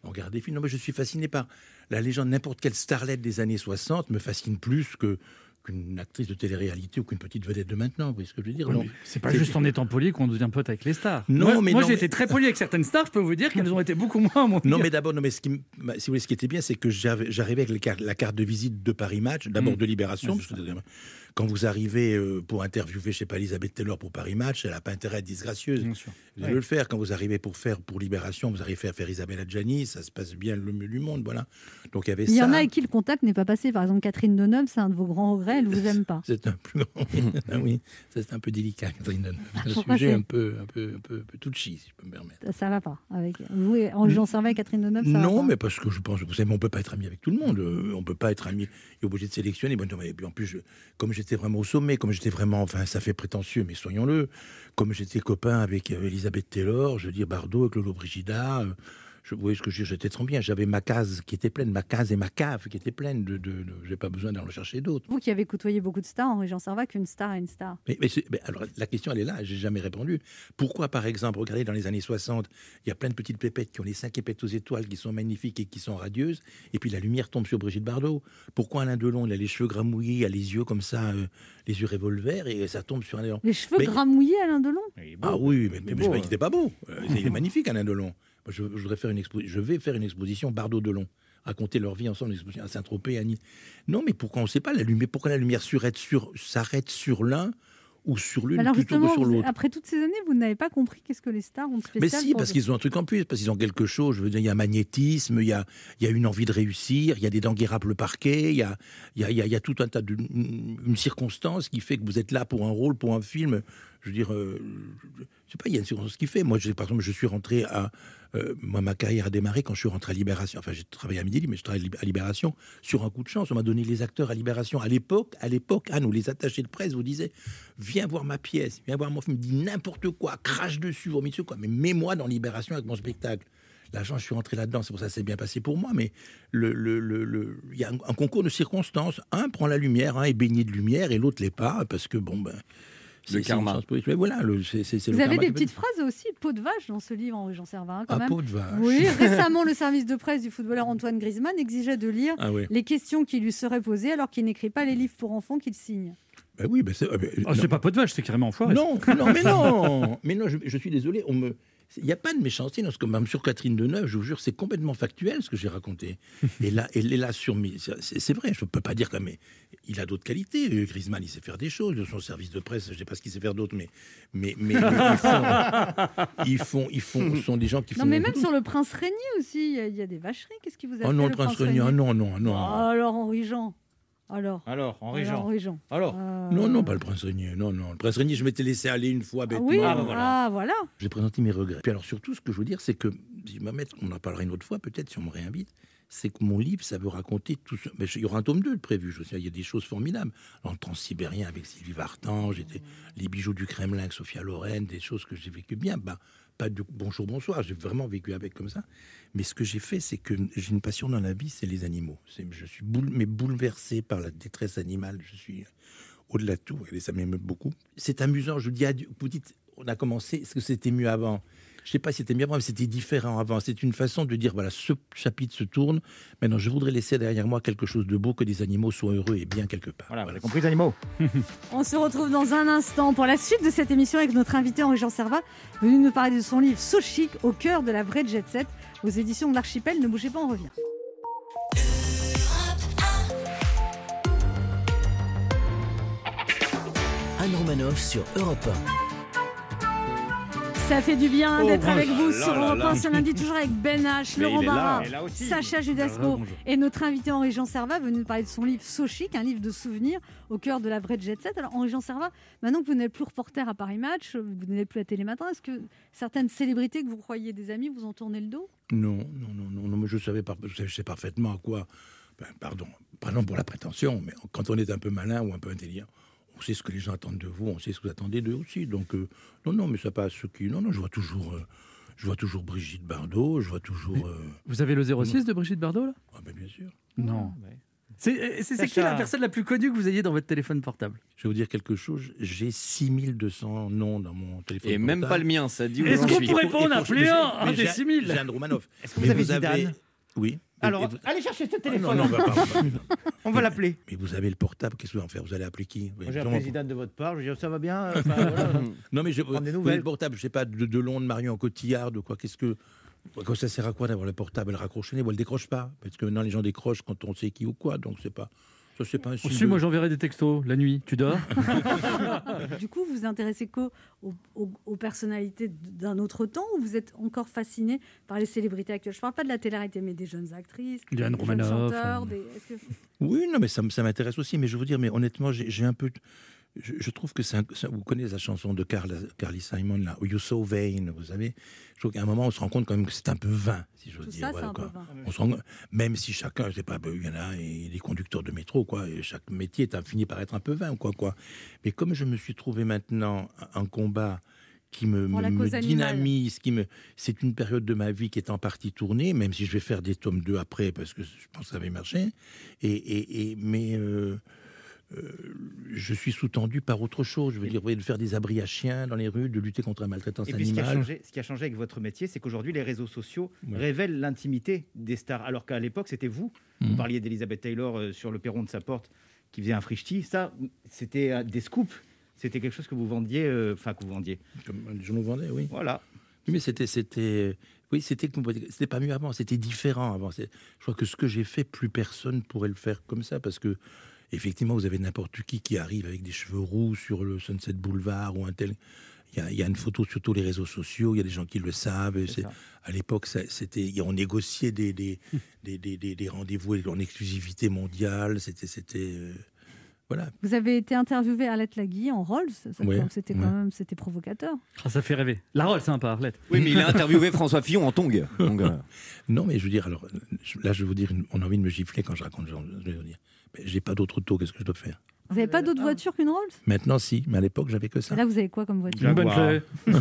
S8: on regarde des films. Non, mais je suis fasciné par la légende. N'importe quelle starlette des années 60 me fascine plus que qu'une actrice de télé-réalité ou qu'une petite vedette de maintenant. Vous voyez ce que je veux dire
S4: Oui, C'est pas juste en étant poli qu'on devient pote avec les stars.
S8: Non,
S4: moi,
S8: mais
S4: moi j'ai
S8: mais-
S4: été très poli avec certaines stars. Je peux vous dire qu'elles ont été beaucoup moins. Mon
S8: Non, mais d'abord, non, mais ce qui, bah, si vous voulez, ce qui était bien, c'est que j'arrivais avec la carte de visite de Paris Match, d'abord
S4: Mm.
S8: de Libération,
S4: Ouais,
S8: parce que quand vous arrivez euh, pour interviewer, je sais pas, Elisabeth Taylor pour Paris Match, elle n'a pas intérêt à être disgracieuse.
S4: Bien sûr.
S8: Vous allez le faire. Quand vous arrivez pour faire pour Libération, vous arrivez à faire Isabelle Adjani, ça se passe bien le mieux du monde, voilà. Donc il y avait
S2: Il y
S8: ça.
S2: en a avec qui le contact n'est pas passé. Par exemple, Catherine Deneuve, c'est un de vos grands regrets, elle vous aime pas.
S8: C'est un plus grand. ah oui, ça, c'est un peu délicat, Catherine Deneuve. C'est un sujet un peu, un peu, un peu, un peu touchy, si je peux me permettre.
S2: Ça va pas. Avec vous et Henri-Jean Servat et Catherine Deneuve, ça va
S8: Non,
S2: pas.
S8: mais parce que je pense, vous savez, on peut pas être ami avec tout le monde. Euh, on peut pas être ami. Il est obligé de sélectionner. Bon, non, mais- et puis en plus, je- comme j'étais vraiment au sommet, comme j'étais vraiment, enfin, ça fait prétentieux, mais soyons-le. Comme j'étais copain avec euh, Elisabeth Taylor, je veux dire Bardot, avec Lolo Brigida. Je, vous voyez ce que je veux dire, j'étais trop bien. J'avais ma case qui était pleine, ma case et ma cave qui étaient pleines. De, de, de- j'ai pas besoin d'en chercher d'autres.
S2: Vous qui avez côtoyé beaucoup de stars, Henri-Jean Servat, qu'une star est une star.
S8: Mais, mais mais alors, la question, elle est là, j'ai jamais répondu. Pourquoi, par exemple, regardez, dans les années 60, il y a plein de petites pépettes qui ont les cinq épettes aux étoiles, qui sont magnifiques et qui sont radieuses, et puis la lumière tombe sur Brigitte Bardot. Pourquoi Alain Delon, il a les cheveux gramouillés, il a les yeux comme ça, euh, les yeux revolver, et ça tombe sur Alain Delon
S2: Les cheveux
S8: Mais-
S2: gramouillés, Alain Delon?
S8: Ah oui, mais, mais,
S4: beau,
S8: je
S4: hein.
S8: qu'il n'était pas beau. Euh, il est magnifique, Alain Delon. Je, je voudrais faire une expo- je vais faire une exposition Bardot-Delon. Raconter leur vie ensemble, à Saint-Tropez, à Nice. Non, mais pourquoi on ne sait pas la lumière Pourquoi la lumière s'arrête sur, s'arrête sur l'un ou sur l'une
S2: Alors
S8: plutôt que sur l'autre?
S2: après toutes ces années, vous n'avez pas compris qu'est-ce que les stars ont de spécial
S8: mais si, parce
S2: vous.
S8: qu'ils ont un truc en plus, parce qu'ils ont quelque chose. Je veux dire, il y a un magnétisme, il y a, il y a une envie de réussir, il y a des dents guérables le parquet, il y a, il y, a, il y a- il y a tout un tas de une circonstance qui fait que vous êtes là pour un rôle, pour un film. Je veux dire, euh, je sais pas, il y a une circonstance qui fait. Moi, je, par exemple, je suis rentré à, euh, moi, ma carrière a démarré quand je suis rentré à Libération. Enfin, j'ai travaillé à Midi, mais je travaille à Libération sur un coup de chance. On m'a donné les acteurs à Libération. À l'époque, à l'époque, Anne, où les attachés de presse vous disaient Viens voir ma pièce, viens voir mon film, dis n'importe quoi, crache dessus, vomis dessus, quoi. Mais mets-moi dans Libération avec mon spectacle. La chance, je suis rentré là-dedans, c'est pour ça que c'est bien passé pour moi. Mais le, le, le, il y a un, un concours de circonstances. Un prend la lumière, un est baigné de lumière, et l'autre l'est pas, parce que bon, ben.
S3: Karma.
S8: Mais voilà, le- c'est c'est
S2: Vous
S8: le
S2: avez
S8: karma
S2: des petites phrases aussi, peau de vache, dans ce livre, Henri-Jean Servat, hein, quand
S8: Ah,
S2: même.
S8: peau de vache.
S2: Oui, récemment, le service de presse du footballeur Antoine Griezmann exigeait de lire
S8: Ah oui.
S2: les questions qui lui seraient posées alors qu'il n'écrit pas les livres pour enfants qu'il signe.
S8: Ben oui, ben c'est. ah ben,
S4: Oh, pas pot de vache, c'est carrément enfoiré.
S8: Non, non, mais non, mais non, je, je suis désolé. On me, il n'y a pas de méchanceté dans ce que même sur Catherine Deneuve, je vous jure, c'est complètement factuel ce que j'ai raconté. Et là, elle est là sur mes, c'est vrai, je ne peux pas dire que mais il a d'autres qualités. Euh, Griezmann, il sait faire des choses. De son service de presse, je ne sais pas ce qu'il sait faire d'autre, mais, mais, mais, mais ils font, ils font, ils font, ce sont des gens qui font.
S2: Non, mais même sur le prince régnier aussi, il y a- il y, a des vacheries. Qu'est-ce qui vous a
S8: Oh
S2: fait
S8: non,
S2: le
S8: le prince Régnier, ah non, non, non.
S2: Ah, alors, Henri-Jean. Alors,
S5: Alors, Henri
S2: alors,
S5: Jean.
S2: Henri-Jean.
S5: Alors
S2: Euh,
S8: Non, non, pas le prince Régnier. Non, non. Le prince Régnier, je m'étais laissé aller une fois
S2: Ah
S8: bêtement.
S2: oui,
S5: Ah, bah voilà.
S2: ah, voilà.
S8: J'ai présenté mes regrets. Puis alors surtout, ce que je veux dire, c'est que, si mets- on en parlera une autre fois, peut-être si on me réinvite, c'est que mon livre, ça veut raconter tout ce... Mais il y aura un tome 2 de prévu, je sais, il y a des choses formidables. Le transsibérien avec Sylvie Vartan, j'étais les bijoux du Kremlin avec Sophia Loren, des choses que j'ai vécues bien. Ben, du bonjour, bonsoir, j'ai vraiment vécu avec comme ça. Mais ce que j'ai fait, c'est que j'ai une passion dans la vie, c'est les animaux. Je suis mais bouleversé par la détresse animale. Je suis au-delà de tout, et ça m'émeut beaucoup. C'est amusant, je vous dis. Vous dites, on a commencé, est-ce que c'était mieux avant? Je sais pas si c'était mieux avant, mais c'était différent avant. C'est une façon de dire, voilà, ce chapitre se tourne. Maintenant, je voudrais laisser derrière moi quelque chose de beau, que des animaux soient heureux et bien quelque part.
S5: Voilà, vous avez compris les animaux.
S2: On se retrouve dans un instant pour la suite de cette émission avec notre invité Henri-Jean Servat, venu nous parler de son livre So Chic, au cœur de la vraie jet set, aux éditions de l'Archipel. Ne bougez pas, on revient.
S1: Anne Romanoff sur Europe
S2: Ça fait du bien
S5: Oh,
S2: d'être avec vous
S5: là
S2: sur
S5: là
S2: Europe
S5: là.
S2: 1 ce lundi, toujours avec Ben H,
S5: Mais
S2: Laurent Barra. Sacha Judasco
S4: bonjour.
S2: et notre invité Henri-Jean Servat, venu nous parler de son livre So Chic, un livre de souvenirs au cœur de la vraie jet set. Alors Henri-Jean Servat, maintenant que vous n'êtes plus reporter à Paris Match, vous n'êtes plus à Télématin, est-ce que certaines célébrités que vous croyez des amis vous ont tourné le dos?
S8: Non, non, non, non, non, mais je savais, par- je sais parfaitement à quoi. ben, pardon, pardon pour la prétention, mais quand on est un peu malin ou un peu intelligent, on sait ce que les gens attendent de vous, on sait ce que vous attendez d'eux aussi. Donc, euh, non, non, mais ça passe ceux qui. Non, non, je vois toujours. euh, je vois toujours Brigitte Bardot, je vois toujours. euh,
S4: Vous avez le 06 de Brigitte Bardot là?
S8: Ah ben, bien sûr.
S4: Non. C'est euh, c'est- c'est qui la personne la plus connue que vous ayez dans votre téléphone portable?
S8: Je vais vous dire quelque chose. J'ai 6200 noms dans mon téléphone.
S3: Et même pas
S8: portable.
S3: le mien, ça dit où
S4: Est-ce qu'on pourrait
S8: pour-
S4: appeler
S8: mais
S4: un, des
S8: j'ai-
S4: 6000
S8: J'ai un Romanov.
S5: Est-ce que
S8: Mais
S5: vous avez Zidane?
S8: Oui.
S5: Alors,
S8: vous-
S5: allez chercher ce
S8: Ah,
S5: téléphone.
S8: non, non, bah, pardon.
S5: On va l'appeler.
S8: Mais vous avez le portable, qu'est-ce que vous en faire? Vous allez appeler qui?
S5: J'ai appelé Zidane de votre part. Je dit, ça va bien euh, enfin, voilà.
S8: Non, mais je, vous avez le portable, je sais pas, de Delon, de Marion Cotillard, de quoi Qu'est-ce que. Quoi, ça sert à quoi d'avoir le portable? Elle le ou elle décroche pas Parce que maintenant, les gens décrochent quand on sait qui ou quoi. Donc, c'est pas. Ça, c'est pas un signe
S4: Aussi,
S8: de-
S4: moi j'enverrai des textos la nuit. Tu dors?
S2: Du coup, vous vous intéressez qu'aux aux, personnalités d'un autre temps ou vous êtes encore fasciné par les célébrités actuelles? Je ne parle pas de la télé-réalité, mais des jeunes actrices,
S4: Diane
S2: des jeunes chanteurs.
S4: euh.
S2: des- que-
S8: Oui, non, mais ça, ça m'intéresse aussi. Mais je veux dire, mais honnêtement, j'ai j'ai un peu. Je, je trouve que c'est. Vous connaissez la chanson de Carla, Carly Simon, là, You So Vain, vous savez Je trouve qu'à un moment, on se rend compte quand même que c'est un peu vain, si j'ose
S2: Tout
S8: dire.
S2: ça, c'est
S8: voilà,
S2: un peu vain.
S8: On se rend- même si chacun, je sais pas, ben, il y en a, et les conducteurs de métro, quoi, et chaque métier est fini par être un peu vain, quoi, quoi. Mais comme je me suis trouvé maintenant un combat qui me, me- me dynamise, qui me, c'est une période de ma vie qui est en partie tournée, même si je vais faire des tomes 2 après, parce que je pense que ça va marcher. Et, et, et- mais euh, je suis sous-tendu par autre chose. Je veux dire, vous voyez, de faire des abris à chiens dans les rues, de lutter contre la maltraitance
S5: Et puis ce qui, a
S8: animale.
S5: changé, ce qui a changé avec votre métier, c'est qu'aujourd'hui, les réseaux sociaux
S8: Ouais.
S5: révèlent l'intimité des stars. Alors qu'à l'époque, c'était vous. Vous
S8: Mhm.
S5: parliez d'Elizabeth Taylor euh, sur le perron de sa porte qui faisait un frichti. Ça, c'était euh, des scoops. C'était quelque chose que vous vendiez, euh, enfin que vous vendiez.
S8: Les journaux vendaient, oui.
S5: Voilà.
S8: Oui, mais c'était, c'était, oui, c'était, c'était pas mieux avant. C'était différent avant. Je crois que ce que j'ai fait, plus personne pourrait le faire comme ça, parce que effectivement, vous avez n'importe qui qui arrive avec des cheveux roux sur le Sunset Boulevard ou un tel. Il y a, il y a une photo sur tous les réseaux sociaux. Il y a des gens qui le savent.
S5: C'est
S8: à l'époque, c'était, on négociait des, des, des, des, des- des rendez-vous en exclusivité mondiale. C'était, c'était, euh, voilà.
S2: Vous avez été interviewé Arlette Lagui en Rolls.
S8: Ouais,
S2: C'était
S8: ouais.
S2: quand même c'était provocateur.
S4: Ah, Ça fait rêver. La rôle, sympa, Arlette.
S3: Oui, mais il a interviewé François Fillon en tongue. Donc, euh,
S8: Non, mais je veux dire, alors là, je vais vous dire, on a envie de me gifler quand je raconte. Je vais vous dire, mais j'ai pas d'autre auto. Qu'est-ce que je dois faire?
S2: Vous n'avez pas d'autre voiture qu'une Rolls?
S8: Maintenant, si, mais à l'époque, j'avais que ça.
S2: Et Là, vous avez quoi comme voiture?
S4: Une bonne clé.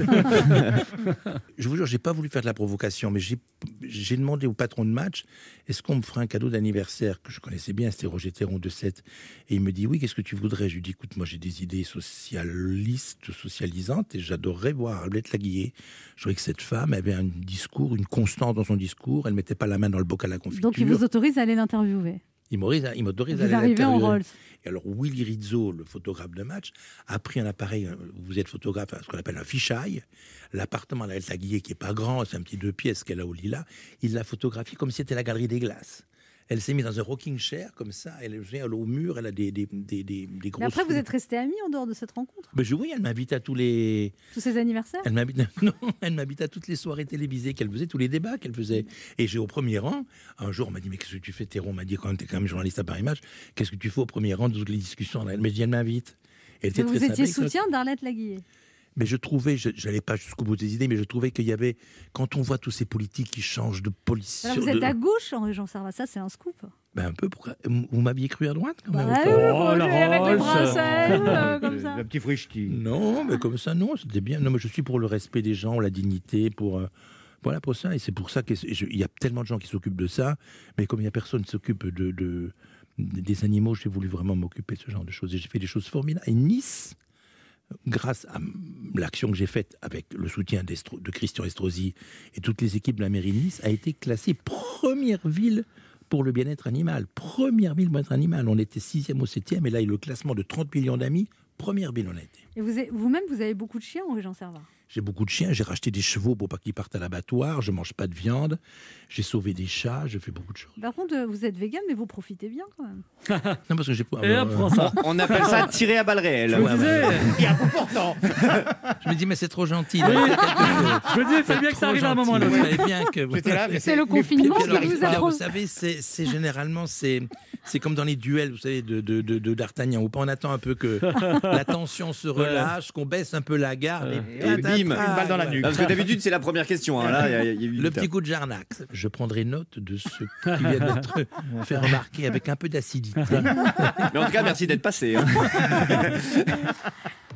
S8: Je vous jure, j'ai pas voulu faire de la provocation, mais j'ai demandé au patron de match est-ce qu'on me ferait un cadeau d'anniversaire que je connaissais bien, c'était Roger Théron de 7. Et il me dit oui, qu'est-ce que tu voudrais? Je lui dis écoute, moi j'ai des idées socialistes, socialisantes, et j'adorerais voir Arlette Laguiller. Je trouvais que cette femme avait un discours, une constance dans son discours, elle mettait pas la main dans le bocal à confiture.
S2: Donc, il vous autorise à aller l'interviewer.
S8: Il m'autorise à- il à aller l'interviewer.
S2: Rolls.
S8: Et alors, Willy Rizzo, le photographe de match, a pris un appareil, euh, vous êtes photographe, ce qu'on appelle un fisheye. L'appartement d'Alette Laguiller, qui est pas grand, c'est un petit deux pièces qu'elle a au Lila, il l'a photographié comme si c'était la galerie des glaces. Elle s'est mise dans un rocking chair, comme ça, elle, est- elle est au mur, elle a des, des, des, des, des grosses...
S2: Mais après, vous êtes restés amis en dehors de cette rencontre?
S8: Ben, je, oui, elle m'invite à tous les...
S2: Tous ces anniversaires?
S8: Elle m'invite, non, elle m'invite à toutes les soirées télévisées qu'elle faisait, tous les débats qu'elle faisait. Et j'ai au premier rang, un jour, on m'a dit, mais qu'est-ce que tu fais, Théron? On m'a dit, quand t'es quand même journaliste à Paris Match, qu'est-ce que tu fais au premier rang de toutes les discussions? Elle m'a dit, elle m'invite. Elle était
S2: Vous
S8: très
S2: étiez
S8: sympathique.
S2: soutien d'Arlette Laguiller.
S8: Mais je trouvais, je n'allais pas jusqu'au bout des idées, mais je trouvais qu'il y avait, quand on voit tous ces politiques qui changent de police.
S9: Alors, vous êtes à gauche, Henri Jean Servat, ça c'est un scoop.
S8: Ben un peu, pourquoi Vous m'aviez cru à droite quand même
S9: Bah oui, moi,
S4: la
S9: avec les euh, comme ça.
S5: Le petit frichti.
S8: Non, mais comme ça, non, c'était bien. Non, mais je suis pour le respect des gens, la dignité, pour. euh, voilà, pour ça. Et c'est pour ça qu'il y a tellement de gens qui s'occupent de ça. Mais comme il n'y a personne qui s'occupe de, de- des animaux, j'ai voulu vraiment m'occuper de ce genre de choses. Et j'ai fait des choses formidables. Et Nice, grâce à l'action que j'ai faite avec le soutien de Christian Estrosi et toutes les équipes de la mairie de Nice, a été classée première ville pour le bien-être animal. Première ville bien-être animal. On était sixième ou septième. Et là, il y a le classement de 30 millions d'amis. Première ville, on a été.
S9: Et vous-même, vous avez beaucoup de chiens, Jean Servat.
S8: J'ai beaucoup de chiens, j'ai racheté des chevaux pour pas qu'ils partent à l'abattoir, je mange pas de viande, j'ai sauvé des chats, je fais beaucoup de choses.
S9: Par contre, euh, vous êtes vegan, mais vous profitez bien quand même.
S8: Non, parce que j'ai pas.
S4: Et ça.
S3: On appelle ça tirer à balles réelles.
S4: Je me disais,
S8: Je me dis, mais c'est trop gentil.
S4: Oui.
S8: c'est
S4: je me disais, il fallait bien que ça arrive à un moment
S8: que.
S5: Là, mais
S9: C'est le confinement qui vous a
S8: vous savez, c'est c'est généralement c'est c'est comme dans les duels, vous savez, de de, de, de d'Artagnan. Où on attend un peu que la tension se relâche, qu'on baisse un peu la garde,
S3: Et bim,
S5: une balle dans la nuque.
S3: Parce que d'habitude, c'est la première question. hein. Là, il y a- il y a eu
S8: Le petit coup de Jarnac. Je prendrai note de ce qui vient d'être fait remarquer avec un peu d'acidité.
S3: Mais en tout cas, merci d'être passé. hein.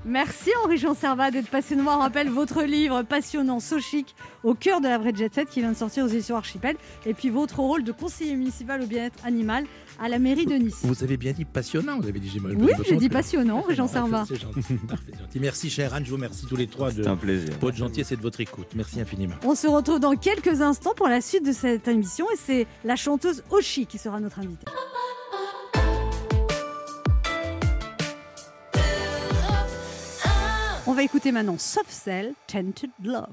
S9: Merci Henri Jean Servat d'être passé nous voir. On rappelle votre livre passionnant, So Chic, au cœur de la vraie jet set qui vient de sortir aux éditions Archipel. Et puis votre rôle de conseiller municipal au bien-être animal à la mairie de Nice.
S8: Vous avez bien dit passionnant, vous avez dit j'ai mal
S9: Oui, j'ai dit passionnant, Jean Servat.
S8: C'est gentil, parfait, gentil. Merci, cher Anne, je vous remercie tous les trois de
S3: C'est un plaisir.
S8: votre gentillesse et de votre écoute. Merci infiniment.
S9: On se retrouve dans quelques instants pour la suite de cette émission et c'est la chanteuse Oshi qui sera notre invitée. On va écouter maintenant Soft Cell, Tented Love.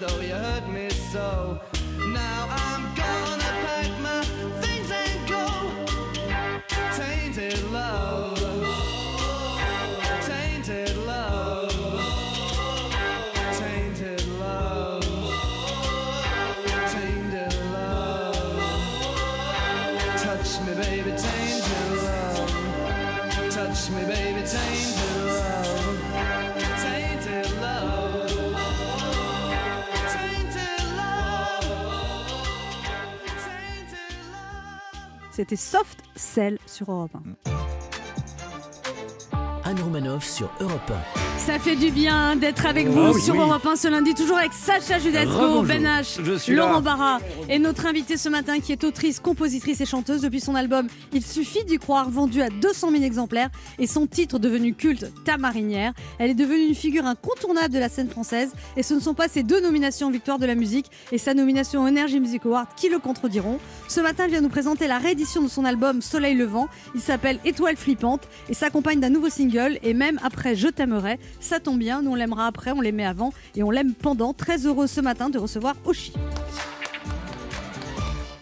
S2: Though you hurt me so. Now I'm
S9: C'était Soft Cell sur Europe 1.
S1: Anne Romanoff sur Europe 1.
S2: Ça fait du bien d'être avec vous
S4: oui,
S2: sur
S4: oui.
S2: Europe 1 ce lundi, toujours avec Sacha Judasco. Ben H,
S3: Je suis là.
S2: Laurent Barra et notre invitée ce matin qui est autrice, compositrice et chanteuse depuis son album Il suffit d'y croire, vendu à 200 000 exemplaires et son titre devenu culte, Ta marinière. Elle est devenue une figure incontournable de la scène française et ce ne sont pas ses deux nominations victoire de la musique et sa nomination au Energy Music Award qui le contrediront. Ce matin, elle vient nous présenter la réédition de son album Soleil Levant. Il s'appelle Étoile flippante et s'accompagne d'un nouveau single. Et même après Je t'aimerai, ça tombe bien, nous on l'aimera après, on l'aimait avant et on l'aime pendant. Très heureux ce matin de recevoir Oshi.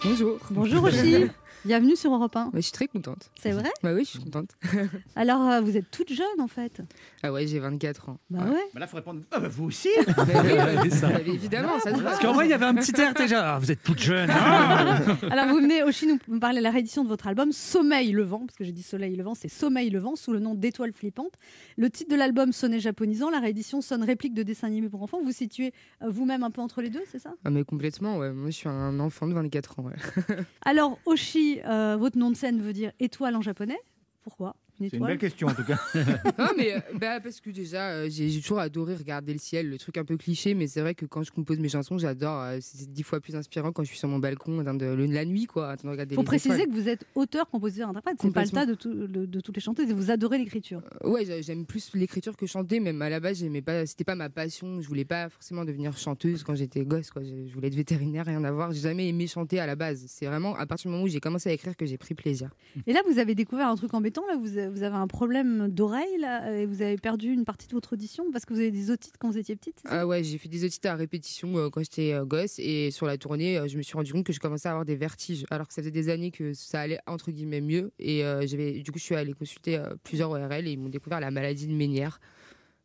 S10: Bonjour.
S2: Bonjour Oshi, bienvenue sur Europe 1.
S10: Ouais, je suis très contente.
S2: C'est vrai
S10: Bah oui, je suis contente.
S2: Alors euh, vous êtes toute jeune en fait.
S10: Ah ouais, j'ai 24 ans.
S2: Bah ouais.
S5: Bah là, faut répondre. Ah bah vous aussi
S10: Bah oui, bah, bah, évidemment, ça se voit.
S4: Parce qu'en vrai, il y avait un petit air déjà. Ah, vous êtes toute jeune. Ah.
S2: Alors vous venez Oshi nous parler de la réédition de votre album Sommeil Levant, parce que j'ai dit Soleil Levant, c'est Sommeil Levant sous le nom d'Étoile flippante. Le titre de l'album sonnait japonisant, la réédition sonne réplique de dessin animé pour enfants. Vous vous situez euh, vous-même un peu entre les deux, c'est ça?
S10: Ah mais complètement, ouais. Moi, je suis un enfant de 24 ans, ouais.
S2: Alors Oshi, euh, votre nom de scène veut dire étoile en japonais. Pourquoi? Une
S5: C'est une belle question en tout cas.
S10: non mais euh, bah, parce que déjà, euh, j'ai j'ai toujours adoré regarder le ciel, le truc un peu cliché, mais c'est vrai que quand je compose mes chansons, j'adore. euh, c'est dix fois plus inspirant quand je suis sur mon balcon dans de, le- la nuit, quoi, en train de regarder
S2: faut
S10: les
S2: préciser
S10: étoiles.
S2: que vous êtes auteur, compositeur, interprète. C'est pas le
S10: Complètement.
S2: tas de, tout- de- de toutes les chanteuses et vous adorez l'écriture.
S10: Euh, Ouais, j'a- j'aime plus l'écriture que chanter. Même à la base, j'aimais pas. C'était pas ma passion. Je voulais pas forcément devenir chanteuse quand j'étais gosse. Quoi. Je, je voulais être vétérinaire, rien à voir. J'ai jamais aimé chanter à la base. C'est vraiment à partir du moment où j'ai commencé à écrire que j'ai pris plaisir.
S2: Et là, vous avez découvert un truc embêtant. Là, vous avez, vous avez un problème d'oreille et vous avez perdu une partie de votre audition parce que vous avez des otites quand vous étiez petite.
S10: Ah ouais, j'ai fait des auditions à répétition euh, quand j'étais euh, gosse et sur la tournée, euh, je me suis rendu compte que je commençais à avoir des vertiges alors que ça faisait des années que ça allait entre guillemets mieux et j'avais du coup je suis allée consulter plusieurs ORL et ils m'ont découvert la maladie de Ménière.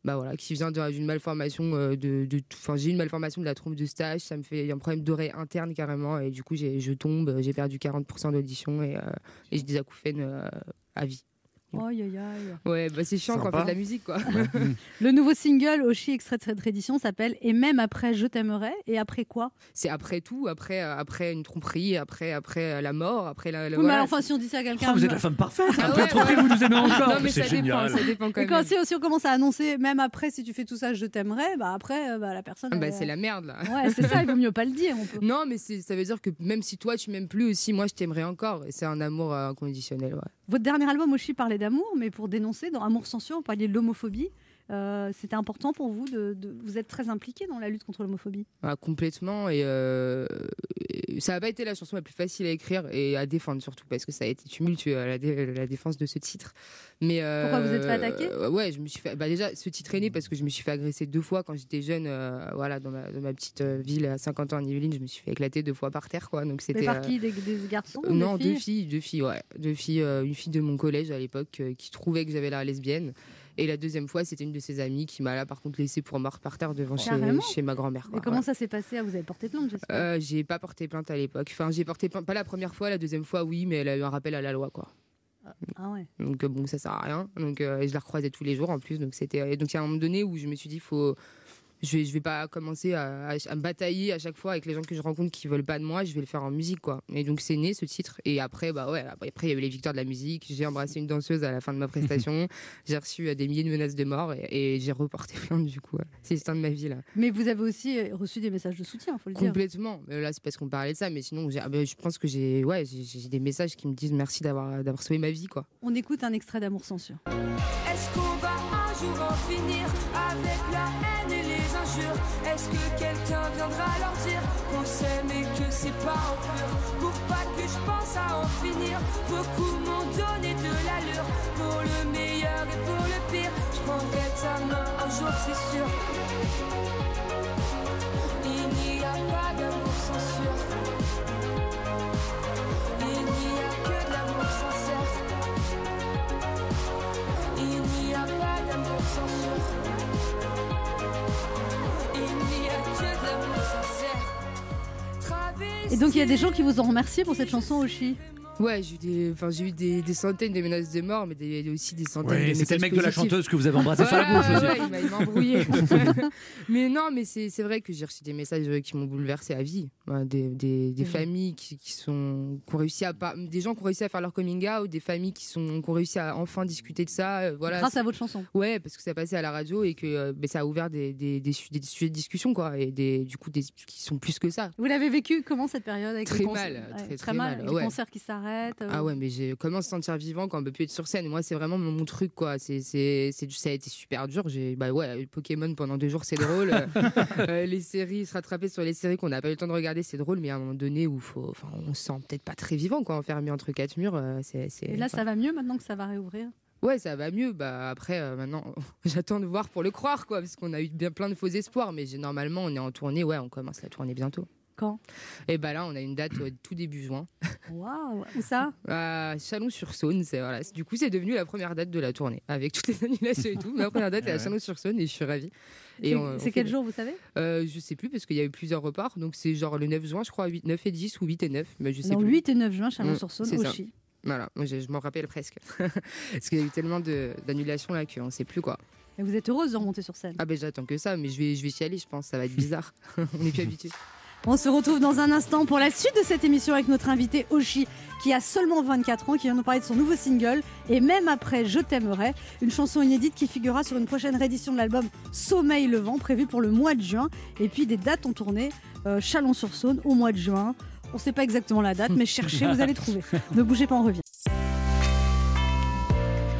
S10: Bah voilà, qui vient d'une malformation de, enfin j'ai une malformation de la trompe de stage, ça me fait un problème d'oreille interne carrément et du coup je tombe, j'ai perdu 40% d'audition et, et j'ai des acouphènes à vie.
S2: Aïe, aïe, aïe.
S10: Ouais, bah c'est chiant quand on fait de la musique quoi.
S2: Le nouveau single Oshi extrait de cette réédition s'appelle Et même après je t'aimerai et après quoi?
S10: C'est après tout, après, euh, après une tromperie, après, après euh, la mort, après la. la-
S2: Oui, mais
S10: voilà.
S2: enfin, si on dit ça à quelqu'un.
S4: Oh, vous êtes la femme parfaite.
S10: Ah
S4: Un
S10: ouais, ouais.
S4: vous nous aimez encore.
S10: Non, mais
S4: c'est
S10: ça
S4: génial.
S10: dépend, ça dépend quand
S2: Et quand
S10: même.
S2: si, si on commence à annoncer, même après, si tu fais tout ça, je t'aimerais, bah après, euh, bah, la personne.
S10: Ah bah,
S2: elle-
S10: c'est la merde là.
S2: Ouais, c'est ça, il vaut mieux pas le dire. On peut.
S10: Non, mais ça veut dire que même si toi tu m'aimes plus aussi, moi je t'aimerais encore. Et c'est un amour inconditionnel. Ouais.
S2: Votre dernier album, Oshi, parlait d'amour, mais pour dénoncer, dans Amour censure, on parlait de l'homophobie. Euh, C'était important pour vous de, de- Vous êtes très impliqué dans la lutte contre l'homophobie?
S10: Ah, complètement. Et euh, et ça n'a pas été la chanson la plus facile à écrire et à défendre surtout parce que ça a été tumultueux la, dé- la défense de ce titre. Mais euh,
S2: Pourquoi vous êtes fait attaquer?
S10: Ouais, je me suis fait. Bah déjà, ce titre est né parce que je me suis fait agresser deux fois quand j'étais jeune. voilà, dans ma, dans ma petite ville à 50 ans en Yvelines, je me suis fait éclater deux fois par terre, quoi. Donc c'était.
S2: par qui? Des, des garçons des
S10: non,
S2: filles
S10: deux filles, deux filles, ouais. Deux filles, une fille de mon collège à l'époque qui trouvait que j'avais l'air lesbienne. Et la deuxième fois, c'était une de ses amies qui m'a là par contre laissé pour mort par terre devant chez,
S2: Carrément
S10: chez ma grand-mère.
S2: Et comment
S10: ouais.
S2: ça s'est passé Ah, Vous avez porté plainte, j'espère.
S10: Euh, J'ai pas porté plainte à l'époque. Enfin, j'ai porté plainte, pas la première fois, la deuxième fois, oui, mais elle a eu un rappel à la loi, quoi.
S2: Ah ouais.
S10: Donc euh, bon, ça sert à rien. Donc euh, je la recroisais tous les jours en plus. Donc c'était donc il y a un moment donné où je me suis dit faut je vais, je vais pas commencer à, à- à me batailler à chaque fois avec les gens que je rencontre qui veulent pas de moi, je vais le faire en musique quoi. Et donc c'est né ce titre et après bah ouais, après après, il y avait les victoires de la musique, j'ai embrassé une danseuse à la fin de ma prestation, j'ai reçu euh, des milliers de menaces de mort et, et j'ai reporté plainte du coup. ouais. C'est l'histoire de ma vie là.
S2: Mais vous avez aussi euh, reçu des messages de soutien, faut le dire.
S10: Complètement. Mais là, c'est parce qu'on parlait de ça. Mais sinon, ah ben, je pense que j'ai ouais, j'ai j'ai des messages qui me disent merci d'avoir d'avoir sauvé ma vie. quoi.
S2: On écoute un extrait d'Amour censure.
S11: Est-ce qu'on va un jour en finir avec la haine Est-ce que quelqu'un viendra leur dire qu'on s'aime et que c'est pas en pur? Pour pas que je pense à en finir, beaucoup m'ont donné de l'allure. Pour le meilleur et pour le pire, je prendrai ta main un jour c'est sûr. Il n'y a pas d'amour censure Il n'y a que de l'amour sincère. Il n'y a pas d'amour censure.
S2: Et donc il y a des gens qui vous ont remercié pour cette chanson, Oshi.
S10: Ouais, j'ai eu, des, enfin, j'ai eu des, des centaines de menaces de mort, mais des, aussi des centaines de
S4: Ouais, c'était
S10: messages
S4: le mec de la chanteuse que vous avez embrassé sur la bouche
S10: ouais, il m'a- il m'a embrouillé. mais non, mais c'est c'est vrai que j'ai reçu des messages euh, qui m'ont bouleversé à vie. Ouais, Des, des, des familles qui, qui sont, qui ont réussi à pas, des gens qui ont réussi à faire leur coming out, des familles qui, sont, qui ont réussi à enfin discuter de ça. euh, Voilà,
S2: Grâce
S10: C'est-
S2: à votre chanson.
S10: Ouais, parce que ça passait à la radio et que euh, ben, ça a ouvert des, des, des, su- des sujets de discussion, quoi. Et des, du coup, des, qui sont plus que ça.
S2: Vous l'avez vécu comment cette période avec
S10: Très mal,
S2: Ouais,
S10: très, très
S2: mal.
S10: mal, ouais.
S2: Les concerts qui s'arrêtent. Euh,
S10: Ah ouais, mais j'ai comment se sentir vivant quand on peut plus être sur scène. Moi, c'est vraiment mon, mon truc, quoi. C'est, c'est, ça a été super dur. J'ai, bah ouais, Pokémon pendant deux jours, c'est drôle. Euh, les séries, se rattraper sur les séries qu'on n'a pas eu le temps de regarder, c'est drôle. Mais à un moment donné où faut, enfin, on se sent peut-être pas très vivant, quoi, enfermé entre quatre murs. euh, c'est,
S2: Et là, ça va mieux maintenant que ça va réouvrir?
S10: Ouais, ça va mieux. Bah après, euh, maintenant, j'attends de voir pour le croire, quoi, parce qu'on a eu bien plein de faux espoirs. Mais normalement, on est en tournée. Ouais, on commence la tournée bientôt.
S2: Quand?
S10: Et bah là, on a une date euh, tout début juin.
S2: Waouh Où ça?
S10: À Chalon-sur-Saône, c'est voilà. Du coup, c'est devenu la première date de la tournée, avec toutes les annulations et tout. Ma première date est à. Chalon-sur-Saône et je suis ravie. Et
S2: C'est-
S10: on- on
S2: c'est
S10: fait
S2: quel
S10: le-
S2: jour, vous savez?
S10: Euh, Je sais plus parce qu'il y a eu plusieurs reports, donc c'est genre le 9 juin, je crois, 8, 9 et 10 ou 8 et 9, mais je sais plus.
S2: 8 et 9 juin, Chalon-sur-Saône,
S10: Mm, c'est ça.
S2: Chi.
S10: Voilà, moi je, je m'en rappelle presque. parce qu'il y a eu tellement de- d'annulations là qu'on sait plus quoi.
S2: Et vous êtes heureuse de remonter sur scène
S10: Ah ben j'attends que ça, mais je vais, je vais y aller, je pense, ça va être bizarre. on n'est plus habitué.
S2: On se retrouve dans un instant pour la suite de cette émission avec notre invité Oshi, qui a seulement 24 ans, qui vient nous parler de son nouveau single. Et même après Je t'aimerai, une chanson inédite qui figurera sur une prochaine réédition de l'album Sommeil le vent, prévue pour le mois de juin. Et puis des dates en tournée, euh, Chalon-sur-Saône au mois de juin. On ne sait pas exactement la date, mais cherchez, vous allez trouver. Ne bougez pas, on revient.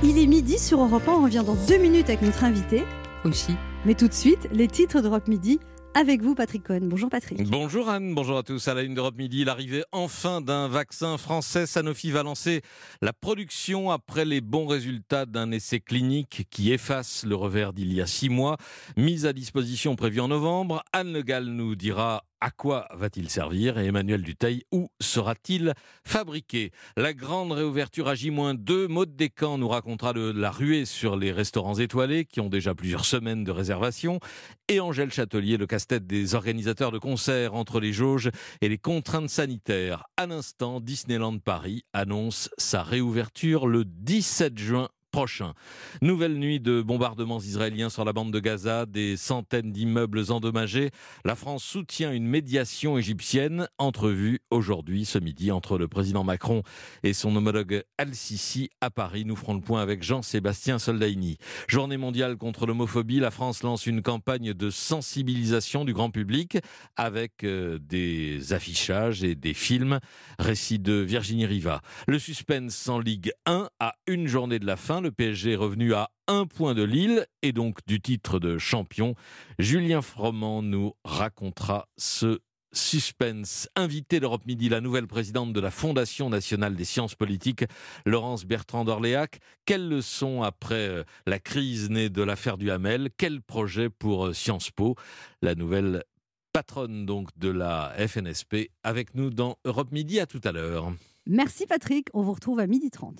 S2: Il est midi sur Europe 1, on revient dans deux minutes avec notre invité.
S10: Oshi.
S2: Mais tout de suite, les titres d'Europe Midi. Avec vous, Patrick Cohen. Bonjour, Patrick.
S12: Bonjour Anne, bonjour à tous. À la une d'Europe Midi, l'arrivée enfin d'un vaccin français. Sanofi va lancer la production après les bons résultats d'un essai clinique qui efface le revers d'il y a six mois. Mise à disposition prévue en novembre. Anne Le Gall nous dira à quoi va-t-il servir et Emmanuel Duteil, où sera-t-il fabriqué? La grande réouverture à J-2, Maud Descamps nous racontera de la ruée sur les restaurants étoilés qui ont déjà plusieurs semaines de réservation et Angèle Châtelier, le casse-tête des organisateurs de concerts entre les jauges et les contraintes sanitaires. À l'instant, Disneyland Paris annonce sa réouverture le 17 juin prochain. Nouvelle nuit de bombardements israéliens sur la bande de Gaza, des centaines d'immeubles endommagés. La France soutient une médiation égyptienne entrevue aujourd'hui, ce midi, entre le président Macron et son homologue Al-Sisi à Paris. Nous ferons le point avec Jean-Sébastien Soldaini. Journée mondiale contre l'homophobie, la France lance une campagne de sensibilisation du grand public avec euh, des affichages et des films. Récit de Virginie Riva. Le suspense en Ligue 1 à une journée de la fin. Le PSG est revenu à un point de Lille et donc du titre de champion. Julien Froment nous racontera ce suspense. Invité d'Europe Midi, la nouvelle présidente de la Fondation nationale des sciences politiques, Laurence Bertrand d'Orléac. Quelles leçons après euh, la crise née de l'affaire du Hamel? Quel projet pour euh, Sciences Po? La nouvelle patronne donc de la FNSP avec nous dans Europe Midi. À tout à l'heure.
S2: Merci, Patrick. On vous retrouve à 12h30.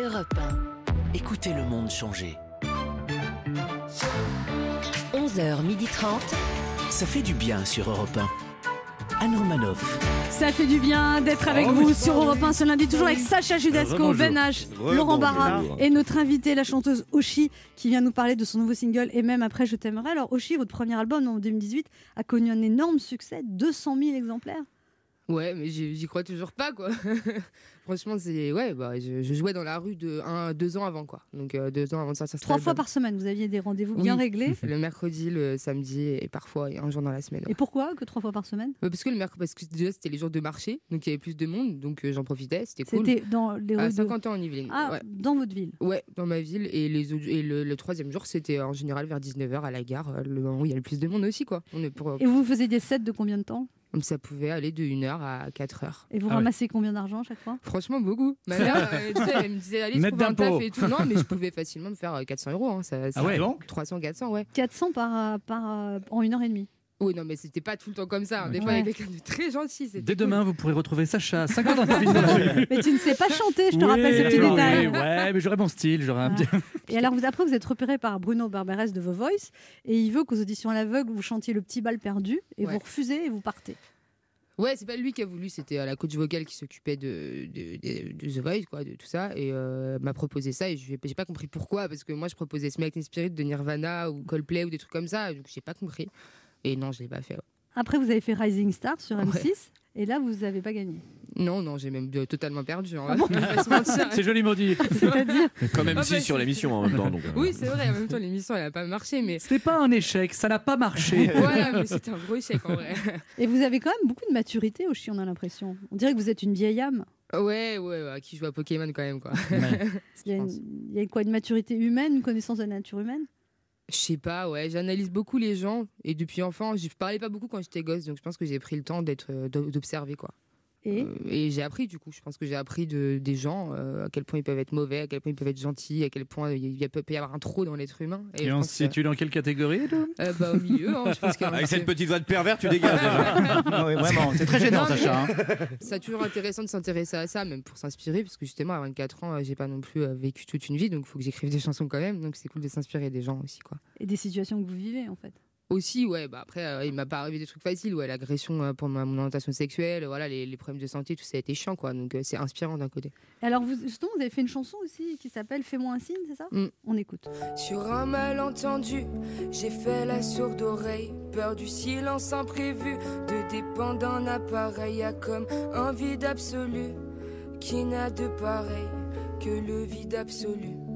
S1: Europe 1. Écoutez le monde changer.
S13: 11h30.
S1: Ça fait du bien sur Europe 1. Anne Romanoff.
S2: Ça fait du bien d'être avec
S1: Oh,
S2: vous sur Europe 1 ce lundi, toujours avec Sacha Judasco. Ben H. Laurent Barra et notre invitée, la chanteuse Oshi, qui vient nous parler de son nouveau single et même après Je t'aimerai. Alors Oshi, votre premier album en 2018 a connu un énorme succès, 200 000 exemplaires.
S10: Ouais, mais j'y crois toujours pas, quoi. Franchement, c'est. Ouais, bah, je, je jouais dans la rue de un, deux ans avant, quoi. Donc, euh, deux ans avant de sortir
S2: Trois fois par semaine, vous aviez des rendez-vous bien réglés.
S10: Le mercredi, le samedi et parfois un jour dans la semaine.
S2: Et pourquoi que trois fois par semaine?
S10: Parce que le mercredi, parce que déjà c'était les jours de marché, donc il y avait plus de monde, donc euh, j'en profitais, c'était cool.
S2: C'était dans les rues
S10: à
S2: de-
S10: 50 ans en Yvelines.
S2: Ah,
S10: ouais.
S2: dans votre ville
S10: Ouais, dans ma ville. Et, les autres- et le, le troisième jour, c'était en général vers 19h à la gare, euh, le moment où il y a le plus de monde aussi, quoi. On est pour,
S2: Et vous faisiez des sets de combien de temps?
S10: Donc ça pouvait aller de 1h à 4h.
S2: Et vous
S10: Ah ouais.
S2: ramassez combien d'argent à chaque fois?
S10: Franchement, beaucoup. Ma mère, euh, tu sais, elle me disait, allez, trouve un taf et tout. Non, mais je pouvais facilement me faire euh, 400 euros. Hein, ça, ça-
S2: Ah ouais.
S10: 300, 400, ouais.
S2: 400 par, par, en une heure et demie.
S10: Oui, non, mais c'était pas tout le temps comme ça. hein. Des fois, avec quelqu'un de très gentil. c'était
S4: Dès
S10: cool.
S4: demain, vous pourrez retrouver Sacha, 50 ans.
S2: Mais tu ne sais pas chanter, je te
S4: Oui,
S2: rappelle ce petit
S4: oui,
S2: détail.
S4: Ouais, mais j'aurais mon style, j'aurais un petit.
S2: Et alors, vous, après, vous êtes repéré par Bruno Barberes de The Voice et il veut qu'aux auditions à l'aveugle, vous chantiez le petit bal perdu et
S10: Ouais.
S2: vous refusez et vous partez.
S10: Ouais, c'est pas lui qui a voulu, c'était euh, la coach vocale qui s'occupait de, de, de- de The Voice, quoi, de tout ça, et euh, m'a proposé ça, et je- j'ai pas compris pourquoi, parce que moi je proposais Smack and Spirit de Nirvana ou Coldplay ou des trucs comme ça, donc j'ai pas compris. Et non, je l'ai pas fait. ouais.
S2: Après, vous avez fait Rising Star sur M6, et là, vous n'avez pas gagné.
S10: Non, non, j'ai même euh, totalement perdu. hein.
S2: Ah bon.
S4: C'est joliment dit.
S2: C'est-à-dire
S14: Comme
S10: Ah bah,
S14: M6 sur l'émission en même temps. Donc, euh.
S10: Oui, c'est vrai, en même temps, l'émission elle a pas marché, mais.
S4: C'était pas un échec, ça n'a pas marché.
S10: voilà, mais c'était un gros échec en vrai.
S2: Et vous avez quand même beaucoup de maturité au on a l'impression. On dirait que vous êtes une vieille âme.
S10: Ouais, ouais, ouais, qui joue à Pokémon quand même, quoi.
S2: Il y, a une, il y a quoi Une maturité humaine, une connaissance de la nature humaine?
S10: Je sais pas, ouais, j'analyse beaucoup les gens et depuis enfant, je parlais pas beaucoup quand j'étais gosse, donc je pense que j'ai pris le temps d'être, euh, d'o- d'observer quoi.
S2: Et
S10: Euh, et j'ai appris du coup, je pense que j'ai appris de, des gens, euh, à quel point ils peuvent être mauvais, à quel point ils peuvent être gentils, à quel point il y a- peut y avoir un trou dans l'être humain.
S4: Et,
S10: je
S4: on se situe dans quelle catégorie
S10: euh, bah, Au milieu, hein, je pense
S14: Avec cette petite voix de pervers, tu dégages déjà.
S5: Ah oui, vraiment, c'est très gênant,
S10: Non,
S5: Sacha. hein.
S10: C'est toujours intéressant de s'intéresser à ça, même pour s'inspirer, parce que justement, à 24 ans, j'ai pas non plus vécu toute une vie, donc il faut que j'écrive des chansons quand même, donc c'est cool de s'inspirer des gens aussi, quoi.
S2: et des situations que vous vivez, en fait.
S10: Aussi, ouais, bah après, euh, il m'a pas arrivé des trucs faciles, ouais, l'agression euh, pour ma, mon orientation sexuelle, voilà, les, les problèmes de santé, tout ça a été chiant, quoi, donc euh, c'est inspirant d'un côté.
S2: Et Alors, vous, justement, vous avez fait une chanson aussi qui s'appelle Fais-moi un signe, c'est ça?
S10: Mm.
S2: On écoute.
S11: Sur un malentendu, j'ai fait la sourde oreille. Peur du silence imprévu, de dépendre d'un appareil. A comme un vide absolu qui n'a de pareil que le vide absolu.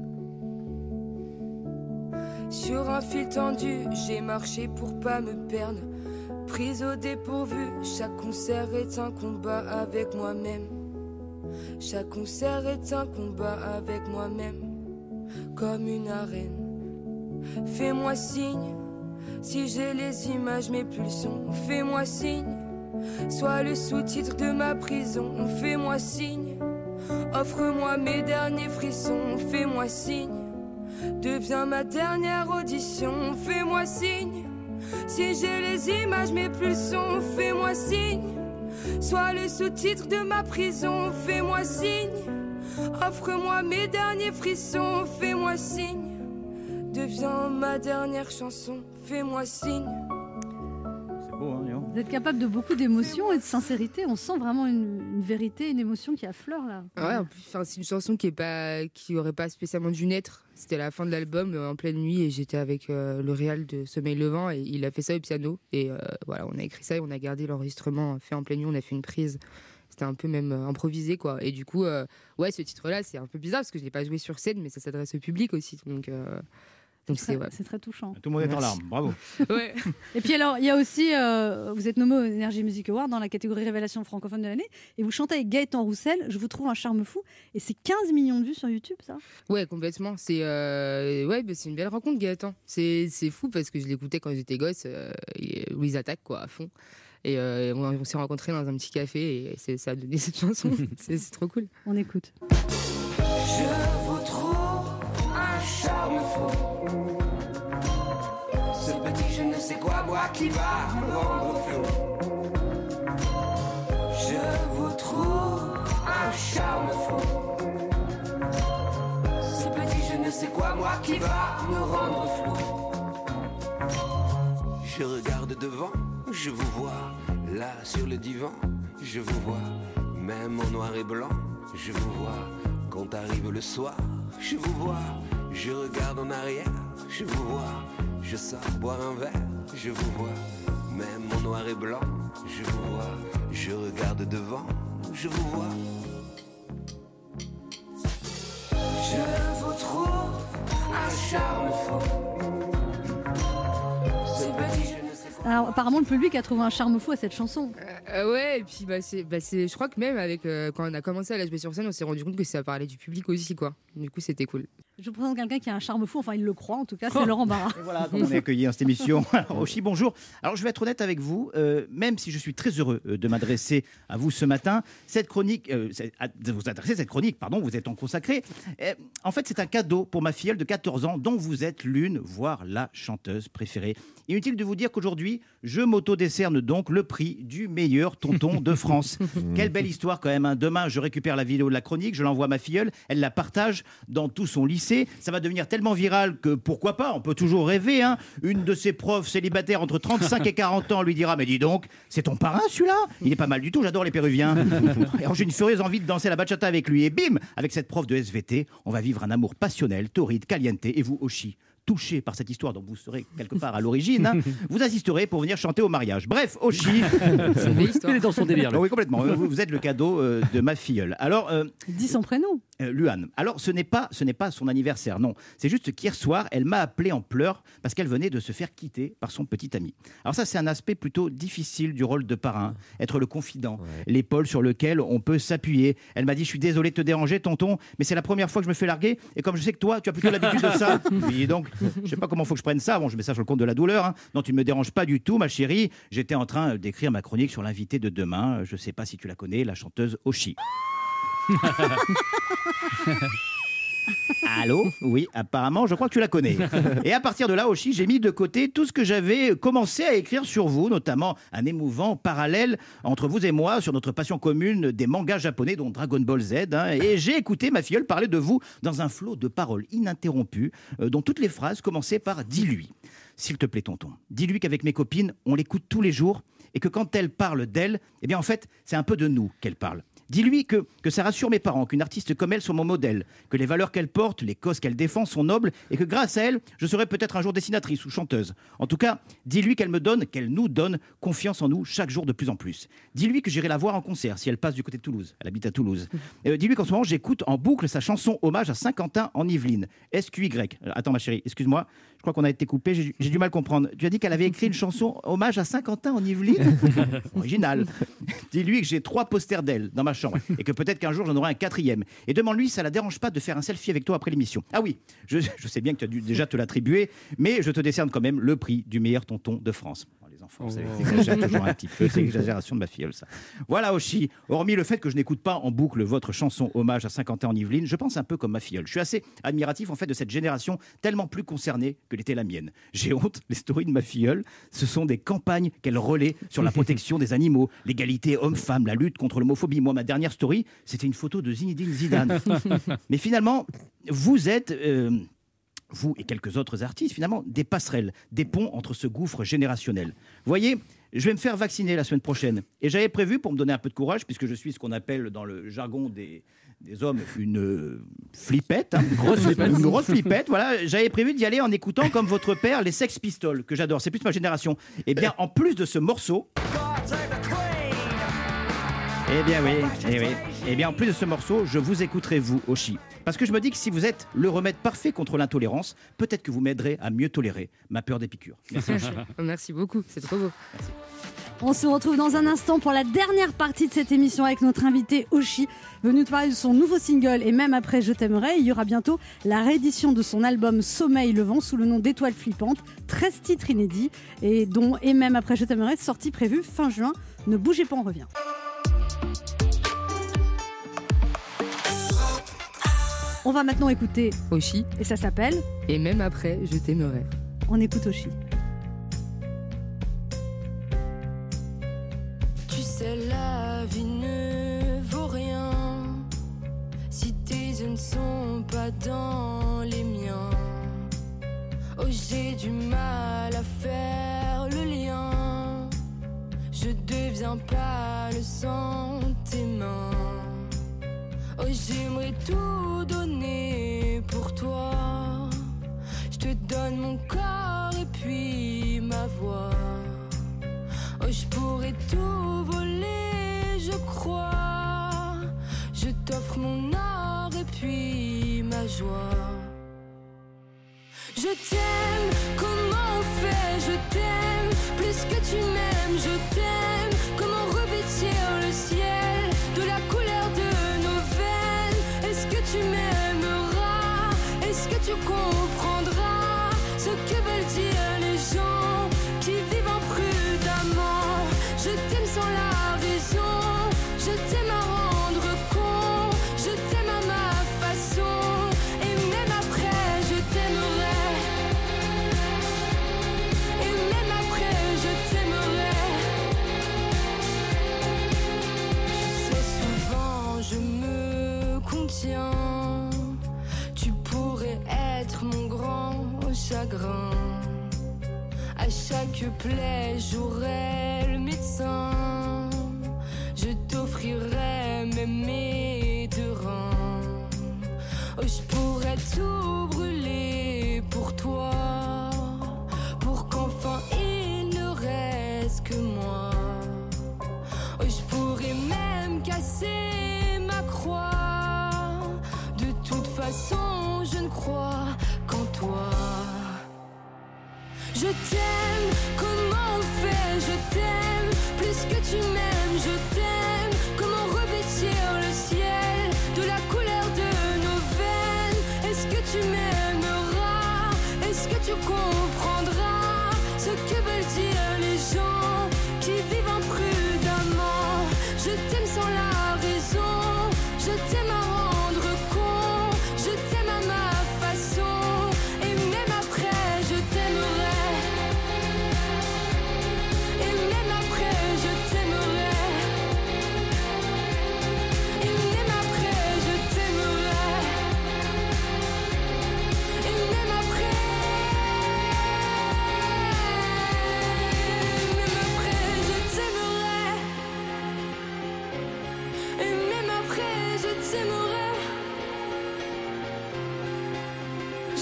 S11: Sur un fil tendu, j'ai marché pour pas me perdre. Prise au dépourvu, chaque concert est un combat avec moi-même. Chaque concert est un combat avec moi-même, comme une arène. Fais-moi signe, si j'ai les images, mes pulsions. Fais-moi signe, sois le sous-titre de ma prison. Fais-moi signe, offre-moi mes derniers frissons. Fais-moi signe, deviens ma dernière audition. Fais-moi signe, si j'ai les images, mes pulsions. Fais-moi signe, sois le sous-titre de ma prison. Fais-moi signe, offre-moi mes derniers frissons. Fais-moi signe. Deviens ma dernière chanson, fais-moi signe.
S5: C'est beau, hein.
S2: Vous êtes capable de beaucoup d'émotions et de sincérité. On sent vraiment une, une vérité, une émotion qui affleure là.
S10: Ouais, en plus, c'est une chanson qui est pas, qui aurait pas spécialement dû naître. C'était la fin de l'album, euh, en pleine nuit, et j'étais avec euh, le réal de Sommeil Levant, et il a fait ça au piano. Et euh, voilà, on a écrit ça et on a gardé l'enregistrement fait en pleine nuit. On a fait une prise. C'était un peu même improvisé, quoi. Et du coup, ouais, ce titre-là, c'est un peu bizarre parce que je l'ai pas joué sur scène, mais ça s'adresse au public aussi. Donc, donc c'est ouais.
S2: très touchant.
S5: Tout le monde est en larmes, bravo.
S10: Ouais.
S2: Et puis alors, il y a aussi, euh, vous êtes nommé au Energy Music Award dans la catégorie Révélation francophone de l'année, et vous chantez avec Gaëtan Roussel, Je vous trouve un charme fou, et c'est 15 millions de vues sur YouTube, ça?
S10: Ouais, complètement. C'est euh, ouais, bah, c'est une belle rencontre, Gaëtan. C'est c'est fou parce que je l'écoutais quand j'étais gosse. Euh, et Louise attaque quoi à fond. Et euh, on, on s'est rencontrés dans un petit café et c'est- ça a donné cette chanson. c'est trop cool.
S2: On écoute.
S11: Je charme fou. Ce petit je ne sais quoi, moi qui va me rendre fou. Je vous trouve un charme fou. Ce petit je ne sais quoi, moi qui va me rendre flou.
S15: Je regarde devant, je vous vois, là sur le divan, je vous vois, même en noir et blanc, je vous vois, quand arrive le soir, je vous vois, je regarde en arrière, je vous vois, je sors boire un verre, je vous vois, même en noir et blanc, je vous vois, je regarde devant, je vous vois.
S11: Je vous trouve un charme quoi.
S2: Alors, apparemment, le public a trouvé un charme fou à cette chanson.
S10: Euh, ouais, et puis bah, c'est, bah, c'est, je crois que même avec euh, quand on a commencé à la jouer sur scène, on s'est rendu compte que ça parlait du public aussi, quoi. Du coup, c'était cool.
S2: Je vous présente quelqu'un qui a un charme fou, enfin, il le croit en tout cas, c'est Laurent Barra.
S5: Et voilà, comme on est accueilli dans cette émission. Alors, Oshi, bonjour. Alors, je vais être honnête avec vous, euh, même si je suis très heureux euh, de m'adresser à vous ce matin, cette chronique, euh, de vous adresser cette chronique, pardon, vous êtes en consacré. Euh, en fait, c'est un cadeau pour ma filleule de 14 ans, dont vous êtes l'une, voire la chanteuse préférée. Inutile de vous dire qu'aujourd'hui, Aujourd'hui, je m'auto-décerne donc le prix du meilleur tonton de France. Quelle belle histoire quand même. hein. Demain, je récupère la vidéo de la chronique, je l'envoie à ma filleule, elle la partage dans tout son lycée. Ça va devenir tellement viral que pourquoi pas, on peut toujours rêver. hein. Une de ses profs célibataires entre 35 et 40 ans lui dira Mais dis donc, c'est ton parrain celui-là? Il est pas mal du tout, j'adore les Péruviens. Et alors, j'ai une furieuse envie de danser la bachata avec lui. Et bim Avec cette prof de SVT, on va vivre un amour passionnel, torride, caliente. Et vous, Oshi touché par cette histoire dont vous serez quelque part à l'origine, hein, vous assisterez pour venir chanter au mariage. Bref, Oshi.
S4: C'est une belle histoire. Il est dans son délire, là.
S5: Oui, complètement. Vous, vous êtes le cadeau euh, de ma filleule. Alors, euh,
S2: Dis son prénom.
S5: euh, Luan. Alors, ce n'est pas, ce n'est pas son anniversaire, non. C'est juste qu'hier soir, elle m'a appelé en pleurs parce qu'elle venait de se faire quitter par son petit ami. Alors ça, c'est un aspect plutôt difficile du rôle de parrain, être le confident, l'épaule sur lequel on peut s'appuyer. Elle m'a dit, je suis désolé de te déranger, tonton, mais c'est la première fois que je me fais larguer, et comme je sais que toi, tu as plutôt l'habitude de ça, oui, donc, je sais pas comment faut que je prenne ça. Bon, je mets ça sur le compte de la douleur. hein. Non, tu ne me déranges pas du tout, ma chérie. J'étais en train d'écrire ma chronique sur l'invité de demain. Je sais pas si tu la connais, la chanteuse Oshi. Allô Oui, apparemment, je crois que tu la connais. Et à partir de là aussi, j'ai mis de côté tout ce que j'avais commencé à écrire sur vous, notamment un émouvant parallèle entre vous et moi sur notre passion commune des mangas japonais, dont Dragon Ball Z. hein. et j'ai écouté ma filleule parler de vous dans un flot de paroles ininterrompues, euh, dont toutes les phrases commençaient par Dis-lui. S'il te plaît, tonton, dis-lui qu'avec mes copines, on l'écoute tous les jours et que quand elle parle d'elle, eh bien en fait, c'est un peu de nous qu'elle parle. Dis-lui que, que ça rassure mes parents, qu'une artiste comme elle soit mon modèle, que les valeurs qu'elle porte, les causes qu'elle défend sont nobles et que grâce à elle, je serai peut-être un jour dessinatrice ou chanteuse. En tout cas, dis-lui qu'elle me donne, qu'elle nous donne confiance en nous chaque jour de plus en plus. Dis-lui que j'irai la voir en concert si elle passe du côté de Toulouse. Elle habite à Toulouse. Euh, dis-lui qu'en ce moment, j'écoute en boucle sa chanson hommage à Saint-Quentin en Yvelines. SQY. Euh, Attends, ma chérie, excuse-moi. Je crois qu'on a été coupé, j'ai j'ai du mal à comprendre. Tu as dit qu'elle avait écrit une chanson hommage à Saint-Quentin en Yvelines Original. Dis-lui que j'ai trois posters d'elle dans ma chambre et que peut-être qu'un jour j'en aurai un quatrième. Et demande-lui si ça la dérange pas de faire un selfie avec toi après l'émission. Ah oui, je, je sais bien que tu as dû déjà te l'attribuer, mais je te décerne quand même le prix du meilleur tonton de France. Enfants, vous savez, j'exagère toujours un petit peu, c'est l'exagération de ma filleule, ça. Voilà, Oshi, hormis le fait que je n'écoute pas en boucle votre chanson hommage à Saint-Quentin en Yvelines, je pense un peu comme ma filleule. Je suis assez admiratif en fait de cette génération tellement plus concernée que l'était la mienne. J'ai honte, les stories de ma filleule, ce sont des campagnes qu'elle relaie sur la protection des animaux, l'égalité homme-femme, la lutte contre l'homophobie. Moi, ma dernière story, c'était une photo de Zinedine Zidane. Mais finalement, vous êtes... euh, vous et quelques autres artistes, finalement, des passerelles, des ponts entre ce gouffre générationnel. Vous voyez, je vais me faire vacciner la semaine prochaine. Et j'avais prévu, pour me donner un peu de courage, puisque je suis ce qu'on appelle dans le jargon des, des hommes une euh, flippette, hein, une grosse flippette, une grosse flippette, voilà, j'avais prévu d'y aller en écoutant comme votre père les Sex Pistols, que j'adore, c'est plus ma génération. Et bien, en plus de ce morceau, eh bien oui, eh oui. Eh bien en plus de ce morceau, je vous écouterai vous, Oshi. Parce que je me dis que si vous êtes le remède parfait contre l'intolérance, peut-être que vous m'aiderez à mieux tolérer ma peur des piqûres. Merci Oshi.
S10: Merci beaucoup, c'est trop beau.
S2: On se retrouve dans un instant pour la dernière partie de cette émission avec notre invité Oshi, venu nous parler de son nouveau single et même après Je t'aimerai, il y aura bientôt la réédition de son album Sommeil le vent sous le nom d'Étoile flippante, 13 titres inédits et dont et même après Je t'aimerai, sortie prévue fin juin. Ne bougez pas, on revient. On va maintenant écouter
S10: Oshi.
S2: Et ça s'appelle
S10: Et même après, je t'aimerai.
S2: On écoute Oshi.
S11: Tu sais, la vie ne vaut rien si tes yeux ne sont pas dans les miens. Oh, j'ai du mal à faire le lien. Je deviens pas le sentiment. Oh, j'aimerais tout donner pour toi. Je te donne mon corps et puis ma voix. Oh, je pourrais tout voler, je crois. Je t'offre mon or et puis ma joie. Je t'aime, comment on fait? Je t'aime, plus que tu m'aimes, je t'aime. Comment revêtir le ciel?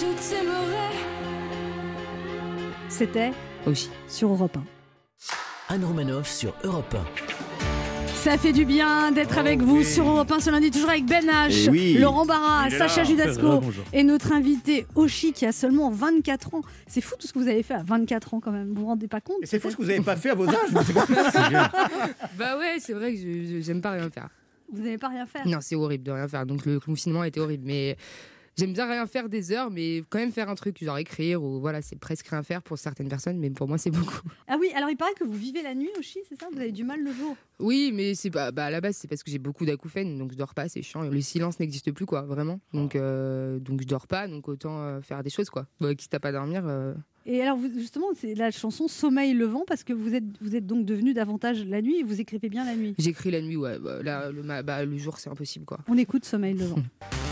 S11: Je t'aimerai.
S2: C'était
S10: Aussi.
S2: sur Europe 1.
S1: Anne Romanoff sur Europe
S2: Ça fait du bien d'être avec vous sur Europe 1 ce lundi, toujours avec Ben H,
S1: Eh oui.
S2: Laurent Barra, Sacha. Judasco
S1: Bonjour.
S2: et notre invité Oshi qui a seulement 24 ans. C'est fou tout ce que vous avez fait à 24 ans quand même, vous vous rendez pas compte
S5: C'est fou ce que vous n'avez pas fait à vos âges.
S10: Bah ouais, c'est vrai que je- je- j'aime pas rien faire.
S2: Vous n'avez pas rien faire
S10: Non, c'est horrible de rien faire. Donc le confinement a été horrible. Mais j'aime bien rien faire des heures, mais quand même faire un truc, genre écrire ou voilà, c'est presque rien faire pour certaines personnes, mais pour moi c'est beaucoup.
S2: Ah oui, alors il paraît que vous vivez la nuit Oshi, c'est ça? Vous avez du mal le jour?
S10: Oui, mais c'est pas bah, à la base c'est parce que j'ai beaucoup d'acouphènes, donc je dors pas, c'est chiant. Le silence n'existe plus quoi, vraiment. Donc euh, donc je dors pas, donc autant euh, faire des choses quoi. Bah, quitte à pas dormir. euh,
S2: Et alors vous- justement, c'est la chanson Sommeil le vent parce que vous êtes, vous êtes donc devenu davantage la nuit et vous écrivez bien la nuit?
S10: J'écris la nuit, ouais. Bah, là, le, bah, le jour c'est impossible quoi.
S2: On écoute Sommeil le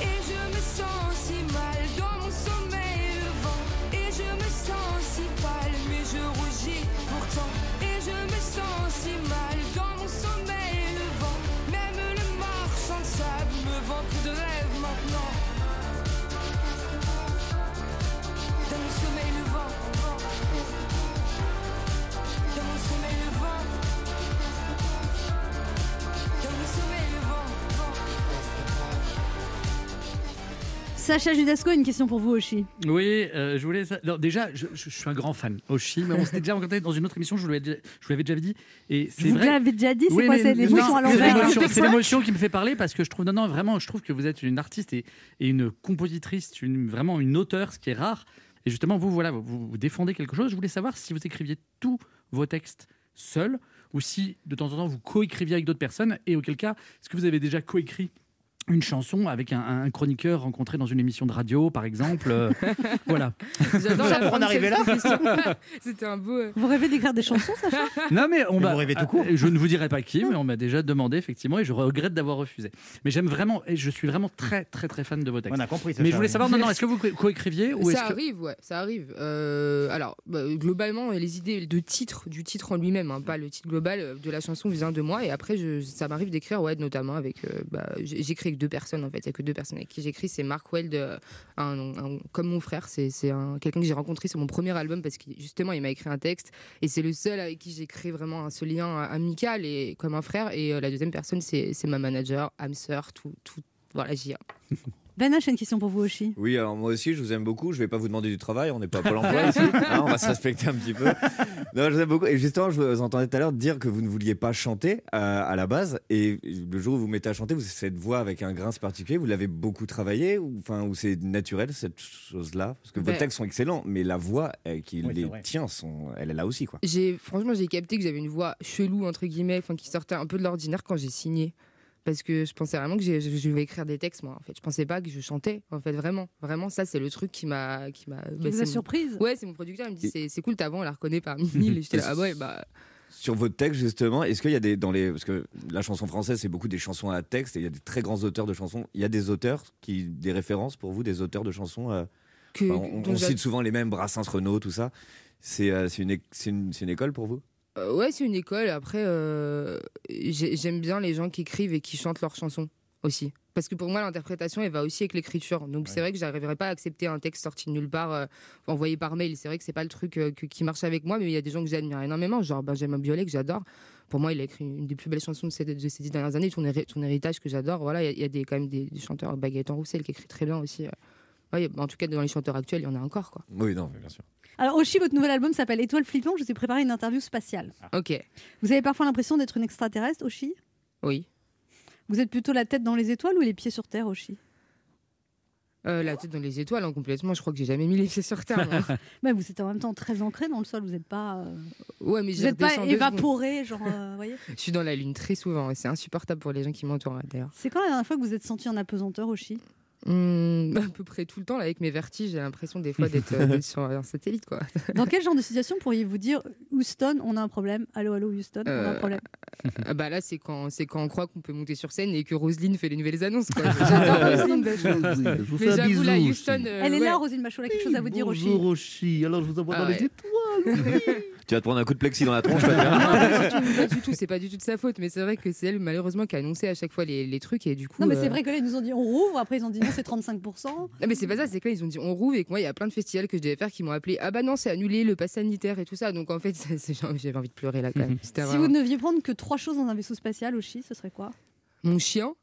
S2: Sacha Judasco, une question pour vous Oshi.
S4: Oui, euh, je voulais. déjà, je, je- je suis un grand fan Oshi, mais on s'était déjà rencontré dans une autre émission. Je vous l'avais déjà, je vous l'avais déjà dit. Et c'est
S2: Vous
S4: vrai.
S2: l'avez déjà dit, c'est
S4: Oui,
S2: quoi
S4: mais
S2: C'est sont à l'envers.
S4: l'émotion- C'est l'émotion qui me fait parler parce que je trouve non, non, vraiment, je trouve que vous êtes une artiste et, et une compositrice, une, vraiment une auteure, ce qui est rare. Et justement, vous, voilà, vous, vous défendez quelque chose. Je voulais savoir si vous écriviez tous vos textes seuls ou si de temps en temps vous coécriviez avec d'autres personnes et auquel cas, est-ce que vous avez déjà coécrit une chanson avec un, un chroniqueur rencontré dans une émission de radio, par exemple. euh, voilà.
S10: J'adore de cette question. C'était un beau. euh,
S2: Vous rêvez d'écrire des chansons, Sacha?
S4: Non mais on
S5: Mais
S4: m'a.
S5: vous rêvez tout court.
S4: Je ne vous dirai pas qui, mais on m'a déjà demandé effectivement et je regrette d'avoir refusé. Mais j'aime vraiment et je suis vraiment très très très fan de vos textes.
S5: On a compris,
S4: Mais je voulais savoir, non, non, est-ce que vous co- coécriviez ou est-ce
S10: Ça
S4: que
S10: arrive, ouais, ça arrive. Euh, alors, bah, globalement, les idées de titre, du titre en lui-même, hein, pas le titre global euh, de la chanson vient de moi. Et après, je, ça m'arrive d'écrire, ouais, notamment avec. euh, bah, j'écris avec deux personnes, en fait. Il n'y a que deux personnes avec qui j'écris. C'est Mark Weld, euh, comme mon frère. C'est c'est un- quelqu'un que j'ai rencontré sur mon premier album parce que justement, il m'a écrit un texte. Et c'est le seul avec qui j'ai créé vraiment ce lien amical et comme un frère. Et euh, la deuxième personne, c'est c'est ma manager, âme sœur, tout, tout. Voilà, j'y ai.
S2: Ben H, une question pour vous Oshi.
S3: Oui, alors moi aussi, je vous aime beaucoup. Je vais pas vous demander du travail, on n'est pas à Pôle emploi ici. Hein, on va se respecter un petit peu. Non, je vous aime beaucoup. Et justement, je vous entendais tout à l'heure dire que vous ne vouliez pas chanter euh, à la base. Et le jour où vous vous mettez à chanter, vous avez cette voix avec un grince particulier. Vous l'avez beaucoup travaillé ou, enfin, ou c'est naturel cette chose-là? Parce que vos
S10: Ben-
S3: textes sont excellents, mais la voix euh, qui
S10: Oui,
S3: les tient, sont, elle est là aussi. quoi.
S10: Franchement j'ai capté que j'avais une voix chelou entre guillemets, qui sortait un peu de l'ordinaire quand j'ai signé. Parce que je pensais vraiment que je, je vais écrire des textes moi en fait. Je pensais pas que je chantais en fait vraiment. Vraiment ça c'est le truc qui m'a qui m'a c'est mon-
S2: surprise
S10: Ouais, c'est mon producteur, il me dit c'est c'est cool ta voix on la reconnaît parmi mille et j'étais là ah ouais bah
S3: Sur votre texte, justement, est-ce qu'il y a des. Dans les, parce que la chanson française, c'est beaucoup des chansons à texte et il y a des très grands auteurs de chansons. Il y a des auteurs, qui, des références pour vous, des auteurs de chansons euh,
S10: Que-
S3: enfin, on
S10: dont
S3: on cite souvent les mêmes, Brassens, Renaud, tout ça. C'est euh, c'est une, une, c'est une école pour vous?
S10: Euh, ouais, c'est une école. Après, euh, j'ai- j'aime bien les gens qui écrivent et qui chantent leurs chansons aussi. Parce que pour moi, l'interprétation, elle va aussi avec l'écriture. Donc c'est vrai que j'arriverai pas à accepter un texte sorti de nulle part, euh, envoyé par mail. C'est vrai que c'est pas le truc euh, que- qui marche avec moi, mais il y a des gens que j'admire énormément, genre Benjamin Biolay, que j'adore. Pour moi, il a écrit une des plus belles chansons de ces, de ces dix dernières années, ton, héri- ton héritage que j'adore. Voilà, il y a- il y, a des, quand même des, des chanteurs, Baguette en Roussel, qui écrit très bien aussi. euh. Ouais, en tout cas, dans les chanteurs actuels, il y en a encore. Quoi.
S3: Oui, non, mais bien sûr.
S2: Alors, Oshi, votre nouvel album s'appelle Étoile flippante. Je vous ai préparé une interview spatiale.
S10: Ok.
S2: Vous avez parfois l'impression d'être une extraterrestre, Oshi
S10: Oui.
S2: Vous êtes plutôt la tête dans les étoiles ou les pieds sur terre, Oshi
S10: Euh, la tête dans les étoiles, hein, complètement. Je crois que j'ai jamais mis les pieds sur terre. moi.
S2: Mais vous êtes en même temps très ancré dans le sol. Vous n'êtes pas. euh,
S10: Ouais, mais
S2: vous n'êtes pas évaporé, genre. euh, voyez?
S10: Je suis dans la lune très souvent et c'est insupportable pour les gens qui m'entourent d'ailleurs.
S2: C'est quand la dernière fois que vous êtes senti en apesanteur, Oshi
S10: Hum, à peu près tout le temps là, avec mes vertiges, j'ai l'impression des fois d'être euh, sur un satellite quoi.
S2: Dans quel genre de situation pourriez-vous dire Houston, on a un problème? Allô, allô, Houston, on a un
S10: Euh,
S2: problème
S10: Ah bah là c'est quand c'est quand on croit qu'on peut monter sur scène et que Roselyne fait les nouvelles annonces. J'adore Roselyne Bachelot.
S16: Je vous fais un
S10: j'avoue là
S16: bisou
S10: Houston. euh,
S2: Elle est
S10: ouais.
S2: là, Rosine Bachot, elle a quelque chose à vous dire, Oshi.
S16: Bonjour Oshi, alors je vous envoie
S10: Ah
S16: dans les
S10: ouais.
S16: étoiles.
S3: Tu vas te prendre un coup de plexi dans la tronche, pas
S10: du tout, c'est pas du tout de sa faute, mais c'est vrai que c'est elle malheureusement qui a annoncé à chaque fois les, les trucs et du coup.
S2: Non, mais
S10: euh,
S2: c'est vrai que là, ils nous ont dit on rouvre, après, ils ont dit non, c'est 35%.
S10: Non, mais c'est pas ça, c'est que là, ils ont dit on rouvre et que moi, il y a plein de festivals que je devais faire qui m'ont appelé Ah bah non, c'est annulé, le pass sanitaire et tout ça. Donc en fait, j'avais envie de pleurer là quand même.
S2: Si
S10: vraiment-
S2: vous ne deviez prendre que trois choses dans un vaisseau spatial, Oshi, ce serait quoi?
S10: Mon chien.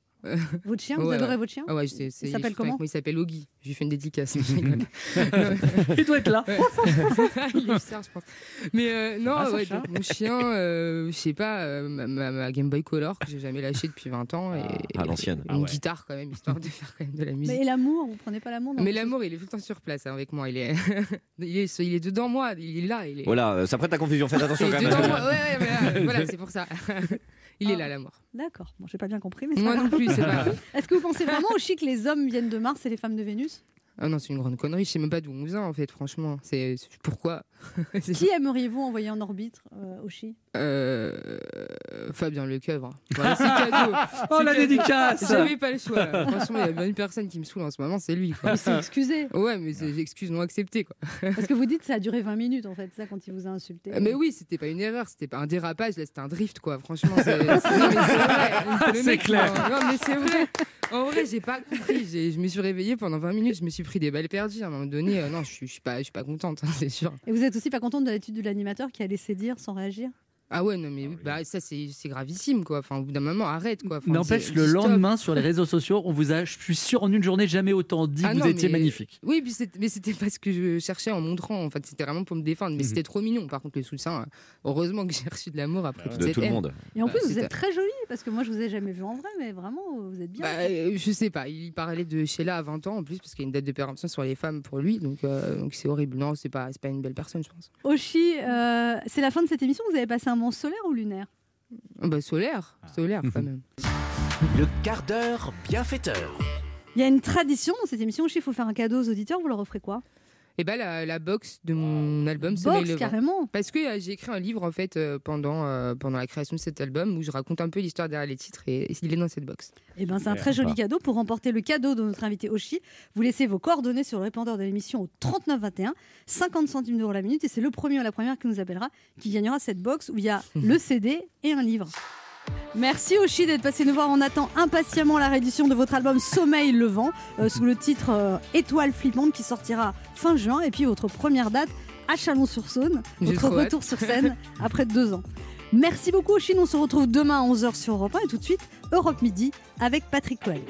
S2: Votre chien Vous
S10: Ouais,
S2: adorez
S10: ouais.
S2: votre chien
S10: Ah ouais, je sais, c'est-
S2: Il s'appelle comment
S10: moi, Il s'appelle Oggy. Je lui fais une dédicace.
S4: Il doit être là.
S10: il est fier, je pense. Mais euh, non,
S4: Ah,
S10: mon chien, euh, je sais pas, euh, ma, Game Boy Color que j'ai jamais lâché depuis 20 ans. Et,
S3: à l'ancienne. Ah
S10: une
S3: ouais.
S10: guitare quand même, histoire de faire quand même de la musique.
S2: Mais et l'amour, vous prenez pas l'amour
S10: Mais l'amour, il est tout le temps sur place hein, avec moi. Il est... il est, il est dedans moi. Il est là. Il est...
S3: Voilà, euh, ça prête à confusion, faites attention
S10: Il est
S3: quand même.
S10: dedans moi. Ouais, ouais, mais là, voilà, c'est pour ça. Il est là, l'amour.
S2: D'accord, bon, j'ai pas bien compris, mais c'est
S10: Moi non plus, c'est pas grave.
S2: Est-ce que vous pensez vraiment, Oshi, que les hommes viennent de Mars et les femmes de Vénus?
S10: Ah non, c'est une grande connerie. Je sais même pas d'où on vient en fait, franchement. C'est c'est- pourquoi? C'est-
S2: Qui aimeriez-vous envoyer en orbite, euh, Oshi
S10: Euh, Fabien Lecoeuvre. Voilà, c'est cadeau.
S4: Oh, la
S10: cadeau.
S4: dédicace
S10: J'avais pas le choix. là. Franchement, il y a bien une personne qui me saoule en ce moment, c'est lui. Quoi.
S2: Il s'est excusé.
S10: Ouais, mais c'est excuse non acceptée quoi.
S2: Parce que vous dites que ça a duré 20 minutes, en fait, ça, quand il vous a insulté.
S10: Mais oui, c'était pas une erreur, c'était pas un dérapage, là, c'était un drift, quoi. Franchement, c'est c'est- non, mais c'est vrai. Le
S4: C'est
S10: mec,
S4: clair.
S10: Non, non, mais c'est vrai. En vrai, j'ai pas compris. J'ai- Je me suis réveillée pendant 20 minutes, je me suis pris des balles perdues. À un moment donné, euh, non, je suis, je suis pas, je suis pas contente, hein, c'est sûr.
S2: Et vous êtes aussi pas contente de l'attitude de l'animateur qui a laissé dire sans réagir?
S10: Ah ouais, non, mais oui, bah, ça, c'est c'est gravissime, quoi. Enfin, au bout d'un moment, arrête, quoi. Enfin,
S4: N'empêche, le lendemain, sur les réseaux sociaux, on vous a, je suis sûr, en une journée, jamais autant dit
S10: Ah
S4: que vous
S10: non,
S4: étiez
S10: mais-
S4: magnifique.
S10: Oui, mais c'était pas ce que je cherchais en montrant. En fait, c'était vraiment pour me défendre. Mais
S4: Mhm.
S10: c'était trop mignon. Par contre, le soutien, heureusement que j'ai reçu de l'amour après toute
S3: De tout le monde.
S2: Et en
S10: Bah,
S2: plus, vous êtes très jolie, parce que moi, je vous ai jamais vu en vrai, mais vraiment, vous êtes bien.
S10: Bah, euh, je sais pas, il parlait de Sheila à 20 ans en plus, parce qu'il y a une date de péremption sur les femmes pour lui, donc euh, donc c'est horrible. Non, c'est pas, c'est pas une belle personne, je pense.
S2: Oshi, euh, c'est la fin de cette émission. Vous avez passé un solaire ou lunaire
S10: Bah, solaire,
S3: Ah.
S10: solaire quand même.
S1: Le quart d'heure bienfaiteur.
S2: Il y a une tradition dans cette émission. Il faut faire un cadeau aux auditeurs. Vous leur offrez quoi?
S10: Et bah, la, la box de mon album Sommeil
S2: Box,
S10: Levant.
S2: carrément.
S10: Parce que euh, j'ai écrit un livre en fait euh, pendant, euh, pendant la création de cet album où je raconte un peu l'histoire derrière les titres et, et il est dans cette box.
S2: Eh ben, c'est un très joli cadeau. Pour remporter le cadeau de notre invité Oshi, vous laissez vos coordonnées sur le répondeur de l'émission au 3921, 50 centimes d'euros la minute. Et c'est le premier ou la première qui nous appellera qui gagnera cette box où il y a le CD et un livre. Merci Oshi d'être passé nous voir. On attend impatiemment la réédition de votre album Sommeil Levant euh, sous le titre euh, Étoile flippante qui sortira fin juin. Et puis votre première date à Chalon-sur-Saône, votre
S10: hâte.
S2: retour sur scène après deux ans. Merci beaucoup Oshi. On se retrouve demain à 11h sur Europe 1 et tout de suite Europe Midi avec Patrick Coel.